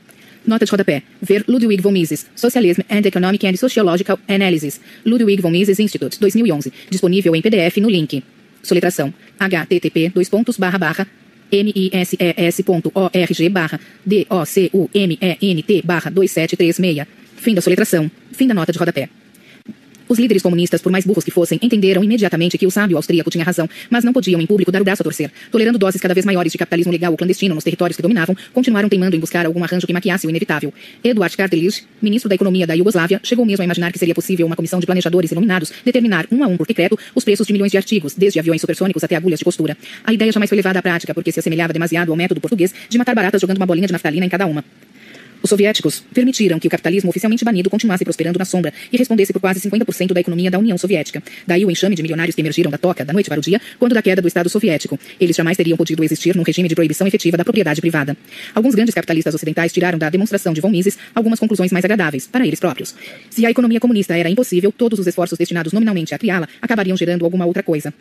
[SPEAKER 1] Nota de rodapé. Ver Ludwig von Mises, Socialism and Economic and Sociological Analysis. Ludwig von Mises Institute, 2011. Disponível em PDF no link. Soletração. http dois pontos barra barra mises.org barra D-O-C-U-M-E-N-T barra 2736. Fim da soletração. Fim da nota de rodapé. Os líderes comunistas, por mais burros que fossem, entenderam imediatamente que o sábio austríaco tinha razão, mas não podiam em público dar o braço a torcer. Tolerando doses cada vez maiores de capitalismo legal ou clandestino nos territórios que dominavam, continuaram teimando em buscar algum arranjo que maquiasse o inevitável. Eduard Kardelich, ministro da Economia da Iugoslávia, chegou mesmo a imaginar que seria possível uma comissão de planejadores iluminados determinar um a um por decreto os preços de milhões de artigos, desde aviões supersônicos até agulhas de costura. A ideia jamais foi levada à prática porque se assemelhava demasiado ao método português de matar baratas jogando uma bolinha de naftalina em cada uma. Os soviéticos permitiram que o capitalismo oficialmente banido continuasse prosperando na sombra e respondesse por quase 50% da economia da União Soviética. Daí o enxame de milionários que emergiram da toca, da noite para o dia, quando da queda do Estado soviético. Eles jamais teriam podido existir num regime de proibição efetiva da propriedade privada. Alguns grandes capitalistas ocidentais tiraram da demonstração de von Mises algumas conclusões mais agradáveis, para eles próprios. Se a economia comunista era impossível, todos os esforços destinados nominalmente a criá-la acabariam gerando alguma outra coisa.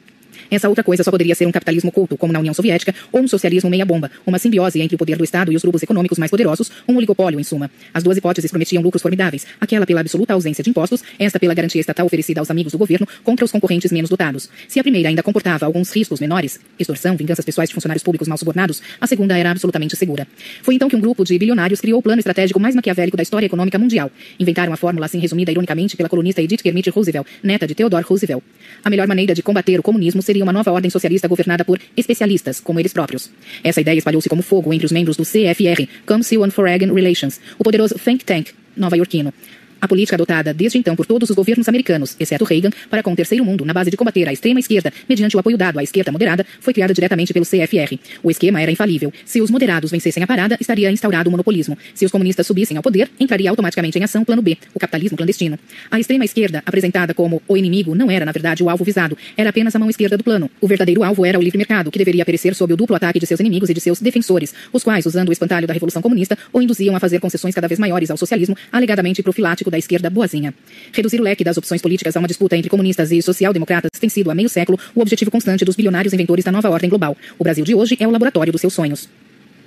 [SPEAKER 1] Essa outra coisa só poderia ser um capitalismo oculto, como na União Soviética, ou um socialismo meia-bomba, uma simbiose entre o poder do Estado e os grupos econômicos mais poderosos, um oligopólio, em suma. As duas hipóteses prometiam lucros formidáveis, aquela pela absoluta ausência de impostos, esta pela garantia estatal oferecida aos amigos do governo contra os concorrentes menos dotados. Se a primeira ainda comportava alguns riscos menores, extorsão, vinganças pessoais de funcionários públicos mal subornados, a segunda era absolutamente segura. Foi então que um grupo de bilionários criou o plano estratégico mais maquiavélico da história econômica mundial. Inventaram a fórmula assim resumida ironicamente pela colunista Edith Kermit Roosevelt, neta de Theodore Roosevelt. A melhor maneira de combater o comunismo seria uma nova ordem socialista governada por especialistas, como eles próprios. Essa ideia espalhou-se como fogo entre os membros do CFR, Council on Foreign Relations, o poderoso think tank nova-iorquino. A política adotada desde então por todos os governos americanos, exceto Reagan, para com o terceiro mundo, na base de combater a extrema esquerda, mediante o apoio dado à esquerda moderada, foi criada diretamente pelo CFR. O esquema era infalível. Se os moderados vencessem a parada, estaria instaurado o monopolismo. Se os comunistas subissem ao poder, entraria automaticamente em ação o plano B, o capitalismo clandestino. A extrema esquerda, apresentada como o inimigo, não era, na verdade, o alvo visado. Era apenas a mão esquerda do plano. O verdadeiro alvo era o livre mercado, que deveria perecer sob o duplo ataque de seus inimigos e de seus defensores, os quais, usando o espantalho da Revolução Comunista, o induziam a fazer concessões cada vez maiores ao socialismo, alegadamente profilático da esquerda boazinha. Reduzir o leque das opções políticas a uma disputa entre comunistas e social-democratas tem sido, há meio século, o objetivo constante dos bilionários inventores da nova ordem global. O Brasil de hoje é o laboratório dos seus sonhos.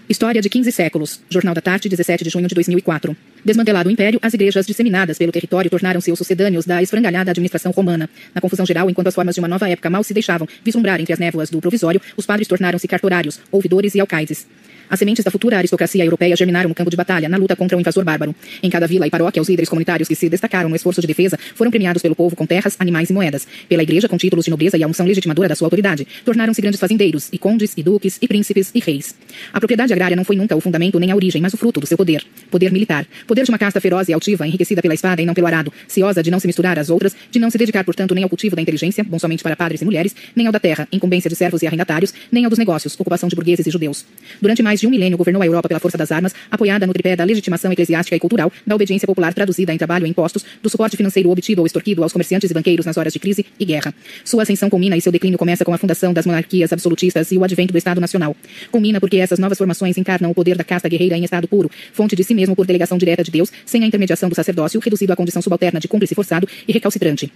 [SPEAKER 1] História de 15 séculos. Jornal da Tarde, 17 de junho de 2004. Desmantelado o império, as igrejas disseminadas pelo território tornaram-se os sucedâneos da esfrangalhada administração romana. Na confusão geral, enquanto as formas de uma nova época mal se deixavam vislumbrar entre as névoas do provisório, os padres tornaram-se cartorários, ouvidores e alcaides. As sementes da futura aristocracia europeia germinaram no campo de batalha, na luta contra o invasor bárbaro. Em cada vila e paróquia, os líderes comunitários que se destacaram no esforço de defesa foram premiados pelo povo com terras, animais e moedas. Pela igreja, com títulos de nobreza e a unção legitimadora da sua autoridade, tornaram-se grandes fazendeiros, e condes, e duques, e príncipes, e reis. A propriedade agrária não foi nunca o fundamento nem a origem, mas o fruto do seu poder. Poder militar. Poder de uma casta feroz e altiva, enriquecida pela espada e não pelo arado, ciosa de não se misturar às outras, de não se dedicar, portanto, nem ao cultivo da inteligência, bom somente para padres e mulheres, nem ao da terra, incumbência de servos e arrendatários, nem ao dos negócios, ocupação de burgueses e judeus. Durante mais de um milênio governou a Europa pela força das armas, apoiada no tripé da legitimação eclesiástica e cultural, da obediência popular traduzida em trabalho e impostos, do suporte financeiro obtido ou extorquido aos comerciantes e banqueiros nas horas de crise e guerra. Sua ascensão culmina e seu declínio começa com a fundação das monarquias absolutistas e o advento do Estado Nacional. Culmina porque essas novas formações encarnam o poder da casta guerreira em estado puro, fonte de si mesmo por delegação direta de Deus, sem a intermediação do sacerdócio, reduzido à condição subalterna de cúmplice forçado e recalcitrante.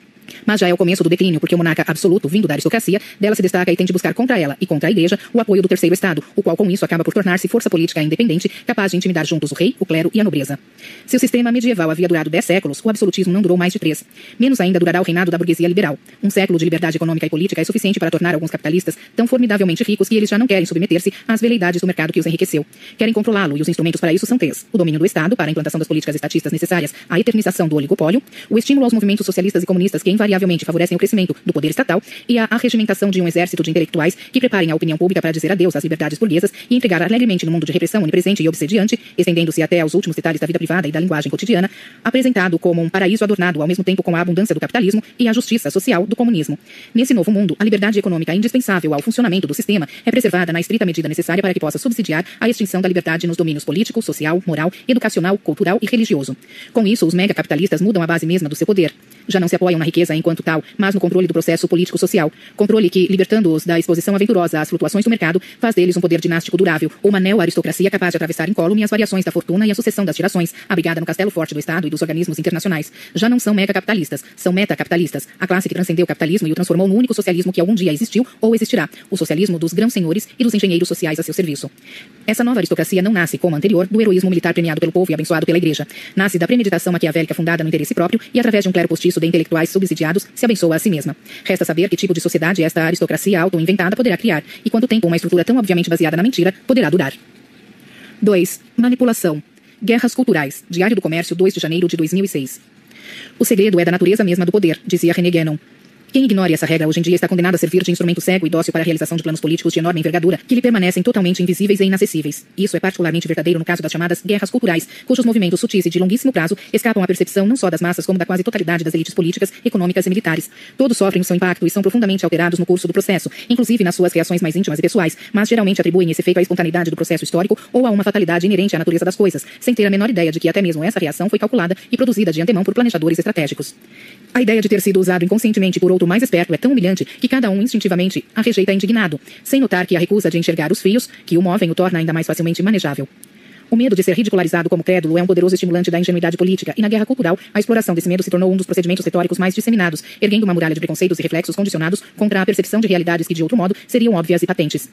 [SPEAKER 1] Mas já é o começo do declínio, porque o monarca absoluto, vindo da aristocracia, dela se destaca e tem de buscar contra ela e contra a igreja o apoio do terceiro Estado, o qual com isso acaba por tornar-se força política independente, capaz de intimidar juntos o rei, o clero e a nobreza. Se o sistema medieval havia durado dez séculos, o absolutismo não durou mais de três. Menos ainda durará o reinado da burguesia liberal. Um século de liberdade econômica e política é suficiente para tornar alguns capitalistas tão formidavelmente ricos que eles já não querem submeter-se às veleidades do mercado que os enriqueceu. Querem controlá-lo e os instrumentos para isso são três: o domínio do Estado para a implantação das políticas estatistas necessárias à eternização do oligopólio, o estímulo aos movimentos socialistas e comunistas que invariavelmente favorecem o crescimento do poder estatal e a arregimentação de um exército de intelectuais que preparem a opinião pública para dizer adeus às liberdades burguesas e entregar alegremente no mundo de repressão onipresente e obsediante, estendendo-se até aos últimos detalhes da vida privada e da linguagem cotidiana, apresentado como um paraíso adornado ao mesmo tempo com a abundância do capitalismo e a justiça social do comunismo. Nesse novo mundo, a liberdade econômica indispensável ao funcionamento do sistema é preservada na estrita medida necessária para que possa subsidiar a extinção da liberdade nos domínios político, social, moral, educacional, cultural e religioso. Com isso, os megacapitalistas mudam a base mesma do seu poder. Já não se apoiam na riqueza enquanto tal, mas no controle do processo político-social. Controle que, libertando-os da exposição aventurosa às flutuações do mercado, faz deles um poder dinástico durável, uma neo-aristocracia capaz de atravessar incólume as variações da fortuna e a sucessão das gerações, abrigada no castelo forte do Estado e dos organismos internacionais. Já não são megacapitalistas, são metacapitalistas, a classe que transcendeu o capitalismo e o transformou no único socialismo que algum dia existiu ou existirá, o socialismo dos grãos senhores e dos engenheiros sociais a seu serviço. Essa nova aristocracia não nasce, como a anterior, do heroísmo militar premiado pelo povo e abençoado pela igreja. Nasce da premeditação maquiavélica fundada no interesse próprio e através de um clero postiço de intelectuais subsidiados se abençoa a si mesma. Resta saber que tipo de sociedade esta aristocracia auto-inventada poderá criar e quanto tempo uma estrutura tão obviamente baseada na mentira poderá durar. 2. Manipulação. Guerras culturais. Diário do Comércio, 2 de janeiro de 2006. O segredo é da natureza mesma do poder, dizia René Guénon. Quem ignore essa regra hoje em dia está condenado a servir de instrumento cego e dócil para a realização de planos políticos de enorme envergadura que lhe permanecem totalmente invisíveis e inacessíveis. Isso é particularmente verdadeiro no caso das chamadas guerras culturais, cujos movimentos sutis e de longuíssimo prazo escapam à percepção não só das massas como da quase totalidade das elites políticas, econômicas e militares. Todos sofrem o seu impacto e são profundamente alterados no curso do processo, inclusive nas suas reações mais íntimas e pessoais, mas geralmente atribuem esse efeito à espontaneidade do processo histórico ou a uma fatalidade inerente à natureza das coisas, sem ter a menor ideia de que até mesmo essa reação foi calculada e produzida de antemão por planejadores estratégicos. A ideia de ter sido usado inconscientemente por outro mais esperto é tão humilhante que cada um instintivamente a rejeita indignado, sem notar que a recusa de enxergar os fios que o movem o torna ainda mais facilmente manejável. O medo de ser ridicularizado como crédulo é um poderoso estimulante da ingenuidade política, e na guerra cultural, a exploração desse medo se tornou um dos procedimentos retóricos mais disseminados, erguendo uma muralha de preconceitos e reflexos condicionados contra a percepção de realidades que, de outro modo, seriam óbvias e patentes.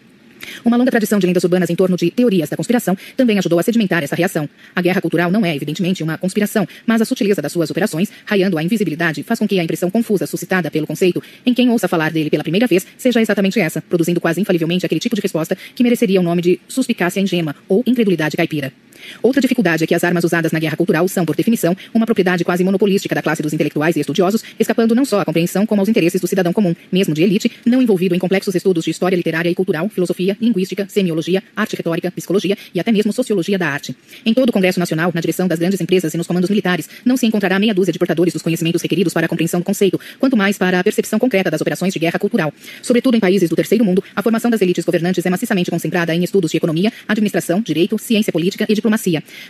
[SPEAKER 1] Uma longa tradição de lendas urbanas em torno de teorias da conspiração também ajudou a sedimentar essa reação. A guerra cultural não é, evidentemente, uma conspiração, mas a sutileza das suas operações, raiando a invisibilidade, faz com que a impressão confusa suscitada pelo conceito, em quem ouça falar dele pela primeira vez, seja exatamente essa, produzindo quase infalivelmente aquele tipo de resposta que mereceria o nome de suspicácia ingênua ou incredulidade caipira. it. Outra dificuldade é que as armas usadas na guerra cultural são, por definição, uma propriedade quase monopolística da classe dos intelectuais e estudiosos, escapando não só à compreensão como aos interesses do cidadão comum, mesmo de elite, não envolvido em complexos estudos de história literária e cultural, filosofia, linguística, semiologia, arte retórica, psicologia e até mesmo sociologia da arte. Em todo o Congresso Nacional, na direção das grandes empresas e nos comandos militares, não se encontrará meia dúzia de portadores dos conhecimentos requeridos para a compreensão do conceito, quanto mais para a percepção concreta das operações de guerra cultural. Sobretudo em países do terceiro mundo, a formação das elites governantes é maciçamente concentrada em estudos de economia, administração, direito, ciência política e diplomacia.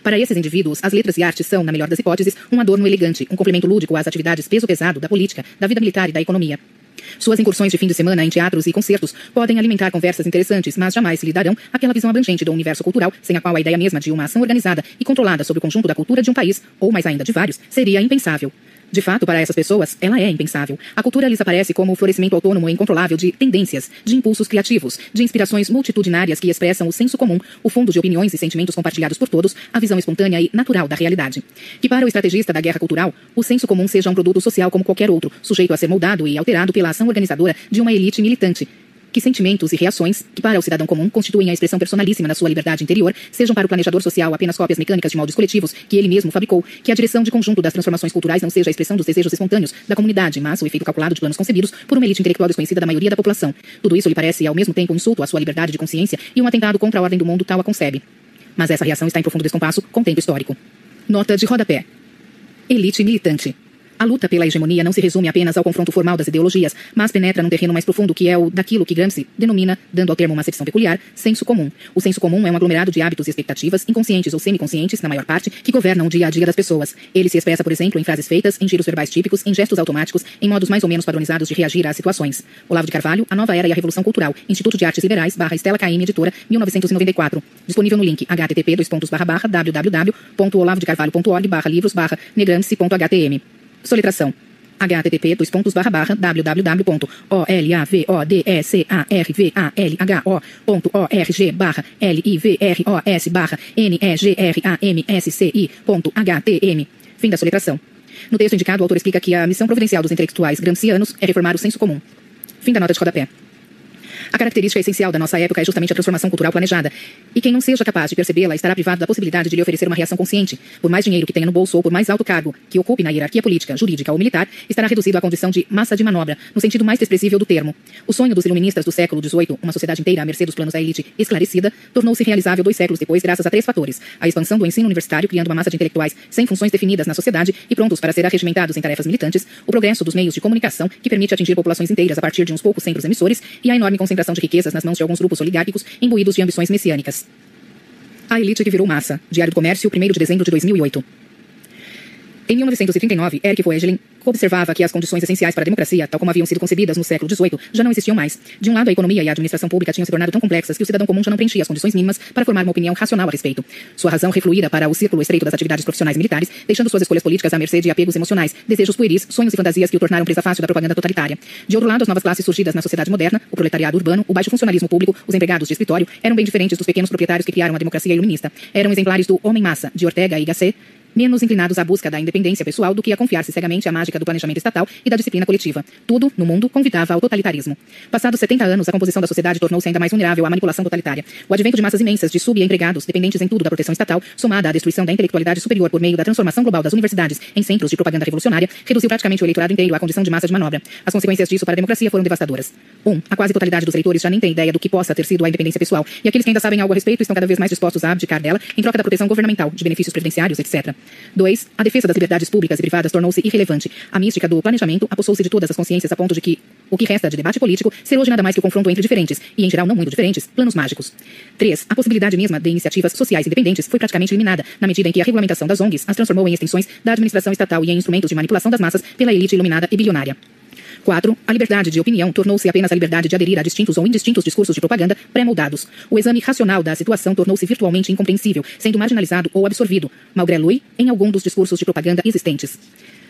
[SPEAKER 1] Para esses indivíduos, as letras e artes são, na melhor das hipóteses, um adorno elegante, um complemento lúdico às atividades peso pesado da política, da vida militar e da economia. Suas incursões de fim de semana em teatros e concertos podem alimentar conversas interessantes, mas jamais lhe darão aquela visão abrangente do universo cultural, sem a qual a ideia mesma de uma ação organizada e controlada sobre o conjunto da cultura de um país, ou mais ainda de vários, seria impensável. De fato, para essas pessoas, ela é impensável. A cultura lhes aparece como o florescimento autônomo e incontrolável de tendências, de impulsos criativos, de inspirações multitudinárias que expressam o senso comum, o fundo de opiniões e sentimentos compartilhados por todos, a visão espontânea e natural da realidade. Que para o estrategista da guerra cultural, o senso comum seja um produto social como qualquer outro, sujeito a ser moldado e alterado pela ação organizadora de uma elite militante, que sentimentos e reações, que para o cidadão comum constituem a expressão personalíssima da sua liberdade interior, sejam para o planejador social apenas cópias mecânicas de moldes coletivos que ele mesmo fabricou, que a direção de conjunto das transformações culturais não seja a expressão dos desejos espontâneos da comunidade, mas o efeito calculado de planos concebidos por uma elite intelectual desconhecida da maioria da população. Tudo isso lhe parece ao mesmo tempo um insulto à sua liberdade de consciência e um atentado contra a ordem do mundo tal a concebe. Mas essa reação está em profundo descompasso com o tempo histórico. Nota de rodapé. Elite militante. A luta pela hegemonia não se resume apenas ao confronto formal das ideologias, mas penetra num terreno mais profundo que é o daquilo que Gramsci denomina, dando ao termo uma acepção peculiar, senso comum. O senso comum é um aglomerado de hábitos e expectativas, inconscientes ou semiconscientes, na maior parte, que governam o dia a dia das pessoas. Ele se expressa, por exemplo, em frases feitas, em giros verbais típicos, em gestos automáticos, em modos mais ou menos padronizados de reagir às situações. Olavo de Carvalho, A Nova Era e a Revolução Cultural, Instituto de Artes Liberais, barra Estela Caim, editora, 1994. Disponível no link http www.olavodecarvalho.org barra livros barra negramsci.htm. Soletração http dois pontos barra barra www.olavodescarvalho.org barra livros barra negramsci.htm. Fim da soletração. No texto indicado, o autor explica que a missão providencial dos intelectuais gramscianos é reformar o senso comum. Fim da nota de rodapé. A característica essencial da nossa época é justamente a transformação cultural planejada. E quem não seja capaz de percebê-la estará privado da possibilidade de lhe oferecer uma reação consciente. Por mais dinheiro que tenha no bolso ou por mais alto cargo que ocupe na hierarquia política, jurídica ou militar, estará reduzido à condição de massa de manobra, no sentido mais expressível do termo. O sonho dos iluministas do século XVIII, uma sociedade inteira à mercê dos planos da elite esclarecida, tornou-se realizável dois séculos depois graças a três fatores. A expansão do ensino universitário, criando uma massa de intelectuais sem funções definidas na sociedade e prontos para ser arregimentados em tarefas militantes, o progresso dos meios de comunicação, que permite atingir populações inteiras a partir de uns poucos centros emissores, e a enorme concentração de riquezas nas mãos de alguns grupos oligárquicos imbuídos de ambições messiânicas. A elite que virou massa. Diário do Comércio, 1 de dezembro de 2008. Em 1939, Eric Voegelin observava que as condições essenciais para a democracia, tal como haviam sido concebidas no século XVIII, já não existiam mais. De um lado, a economia e a administração pública tinham se tornado tão complexas que o cidadão comum já não preenchia as condições mínimas para formar uma opinião racional a respeito. Sua razão refluíra para o círculo estreito das atividades profissionais militares, deixando suas escolhas políticas à mercê de apegos emocionais, desejos pueris, sonhos e fantasias que o tornaram presa fácil da propaganda totalitária. De outro lado, as novas classes surgidas na sociedade moderna, o proletariado urbano, o baixo funcionalismo público, os empregados de escritório, eram bem diferentes dos pequenos proprietários que criaram a democracia iluminista. Eram exemplares do homem-massa, de Ortega e Gasset, menos inclinados à busca da independência pessoal do que a confiar-se cegamente à mágica do planejamento estatal e da disciplina coletiva. Tudo, no mundo, convidava ao totalitarismo. Passados 70 anos, a composição da sociedade tornou-se ainda mais vulnerável à manipulação totalitária. O advento de massas imensas de subempregados, dependentes em tudo da proteção estatal, somada à destruição da intelectualidade superior por meio da transformação global das universidades em centros de propaganda revolucionária, reduziu praticamente o eleitorado inteiro à condição de massa de manobra. As consequências disso para a democracia foram devastadoras. 1. Um, a quase totalidade dos eleitores já nem tem ideia do que possa ter sido a independência pessoal, e aqueles que ainda sabem algo a respeito estão cada vez mais dispostos a abdicar dela em troca da proteção governamental, de benefícios previdenciários, etc. 2. A defesa das liberdades públicas e privadas tornou-se irrelevante. A mística do planejamento apossou-se de todas as consciências a ponto de que o que resta de debate político ser hoje nada mais que o confronto entre diferentes, e em geral não muito diferentes, planos mágicos. 3. A possibilidade mesma de iniciativas sociais independentes foi praticamente eliminada, na medida em que a regulamentação das ONGs as transformou em extensões da administração estatal e em instrumentos de manipulação das massas pela elite iluminada e bilionária. 4. A liberdade de opinião tornou-se apenas a liberdade de aderir a distintos ou indistintos discursos de propaganda pré-moldados. O exame racional da situação tornou-se virtualmente incompreensível, sendo marginalizado ou absorvido, malgré lui, em algum dos discursos de propaganda existentes.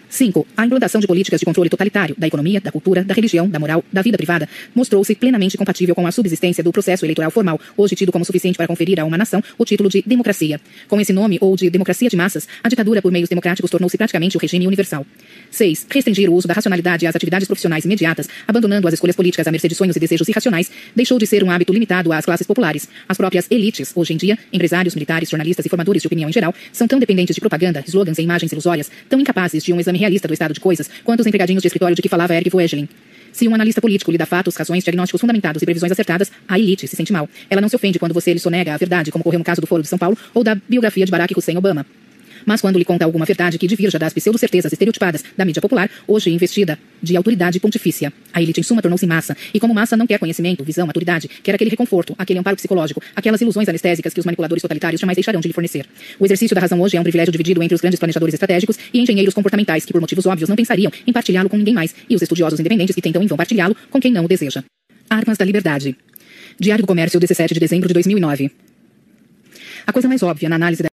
[SPEAKER 1] 5. A implantação de políticas de controle totalitário da economia, da cultura, da religião, da moral, da vida privada mostrou-se plenamente compatível com a subsistência do processo eleitoral formal, hoje tido como suficiente para conferir a uma nação o título de democracia. Com esse nome, ou de democracia de massas, a ditadura por meios democráticos tornou-se praticamente o regime universal. 6. Restringir o uso da racionalidade às atividades profissionais imediatas, abandonando as escolhas políticas à mercê de sonhos e desejos irracionais, deixou de ser um hábito limitado às classes populares. As próprias elites, hoje em dia, empresários, militares, jornalistas e formadores de opinião em geral, são tão dependentes de propaganda, slogans e imagens ilusórias, tão incapazes de um exame realista do estado de coisas, quanto os empregadinhos de escritório de que falava Eric Voegelin. Se um analista político lhe dá fatos, razões, diagnósticos fundamentados e previsões acertadas, a elite se sente mal. Ela não se ofende quando você lhe sonega a verdade, como ocorreu no caso do Foro de São Paulo ou da biografia de Barack Hussein Obama. Mas quando lhe conta alguma verdade que divirja das pseudo-certezas estereotipadas da mídia popular, hoje investida de autoridade pontifícia, a elite em suma tornou-se massa, e como massa não quer conhecimento, visão, maturidade, quer aquele reconforto, aquele amparo psicológico, aquelas ilusões anestésicas que os manipuladores totalitários jamais deixarão de lhe fornecer. O exercício da razão hoje é um privilégio dividido entre os grandes planejadores estratégicos e engenheiros comportamentais que, por motivos óbvios, não pensariam em partilhá-lo com ninguém mais, e os estudiosos independentes que tentam em vão partilhá-lo com quem não o deseja. Armas da Liberdade. Diário do Comércio, 17 de dezembro de 2009. A coisa mais óbvia na análise da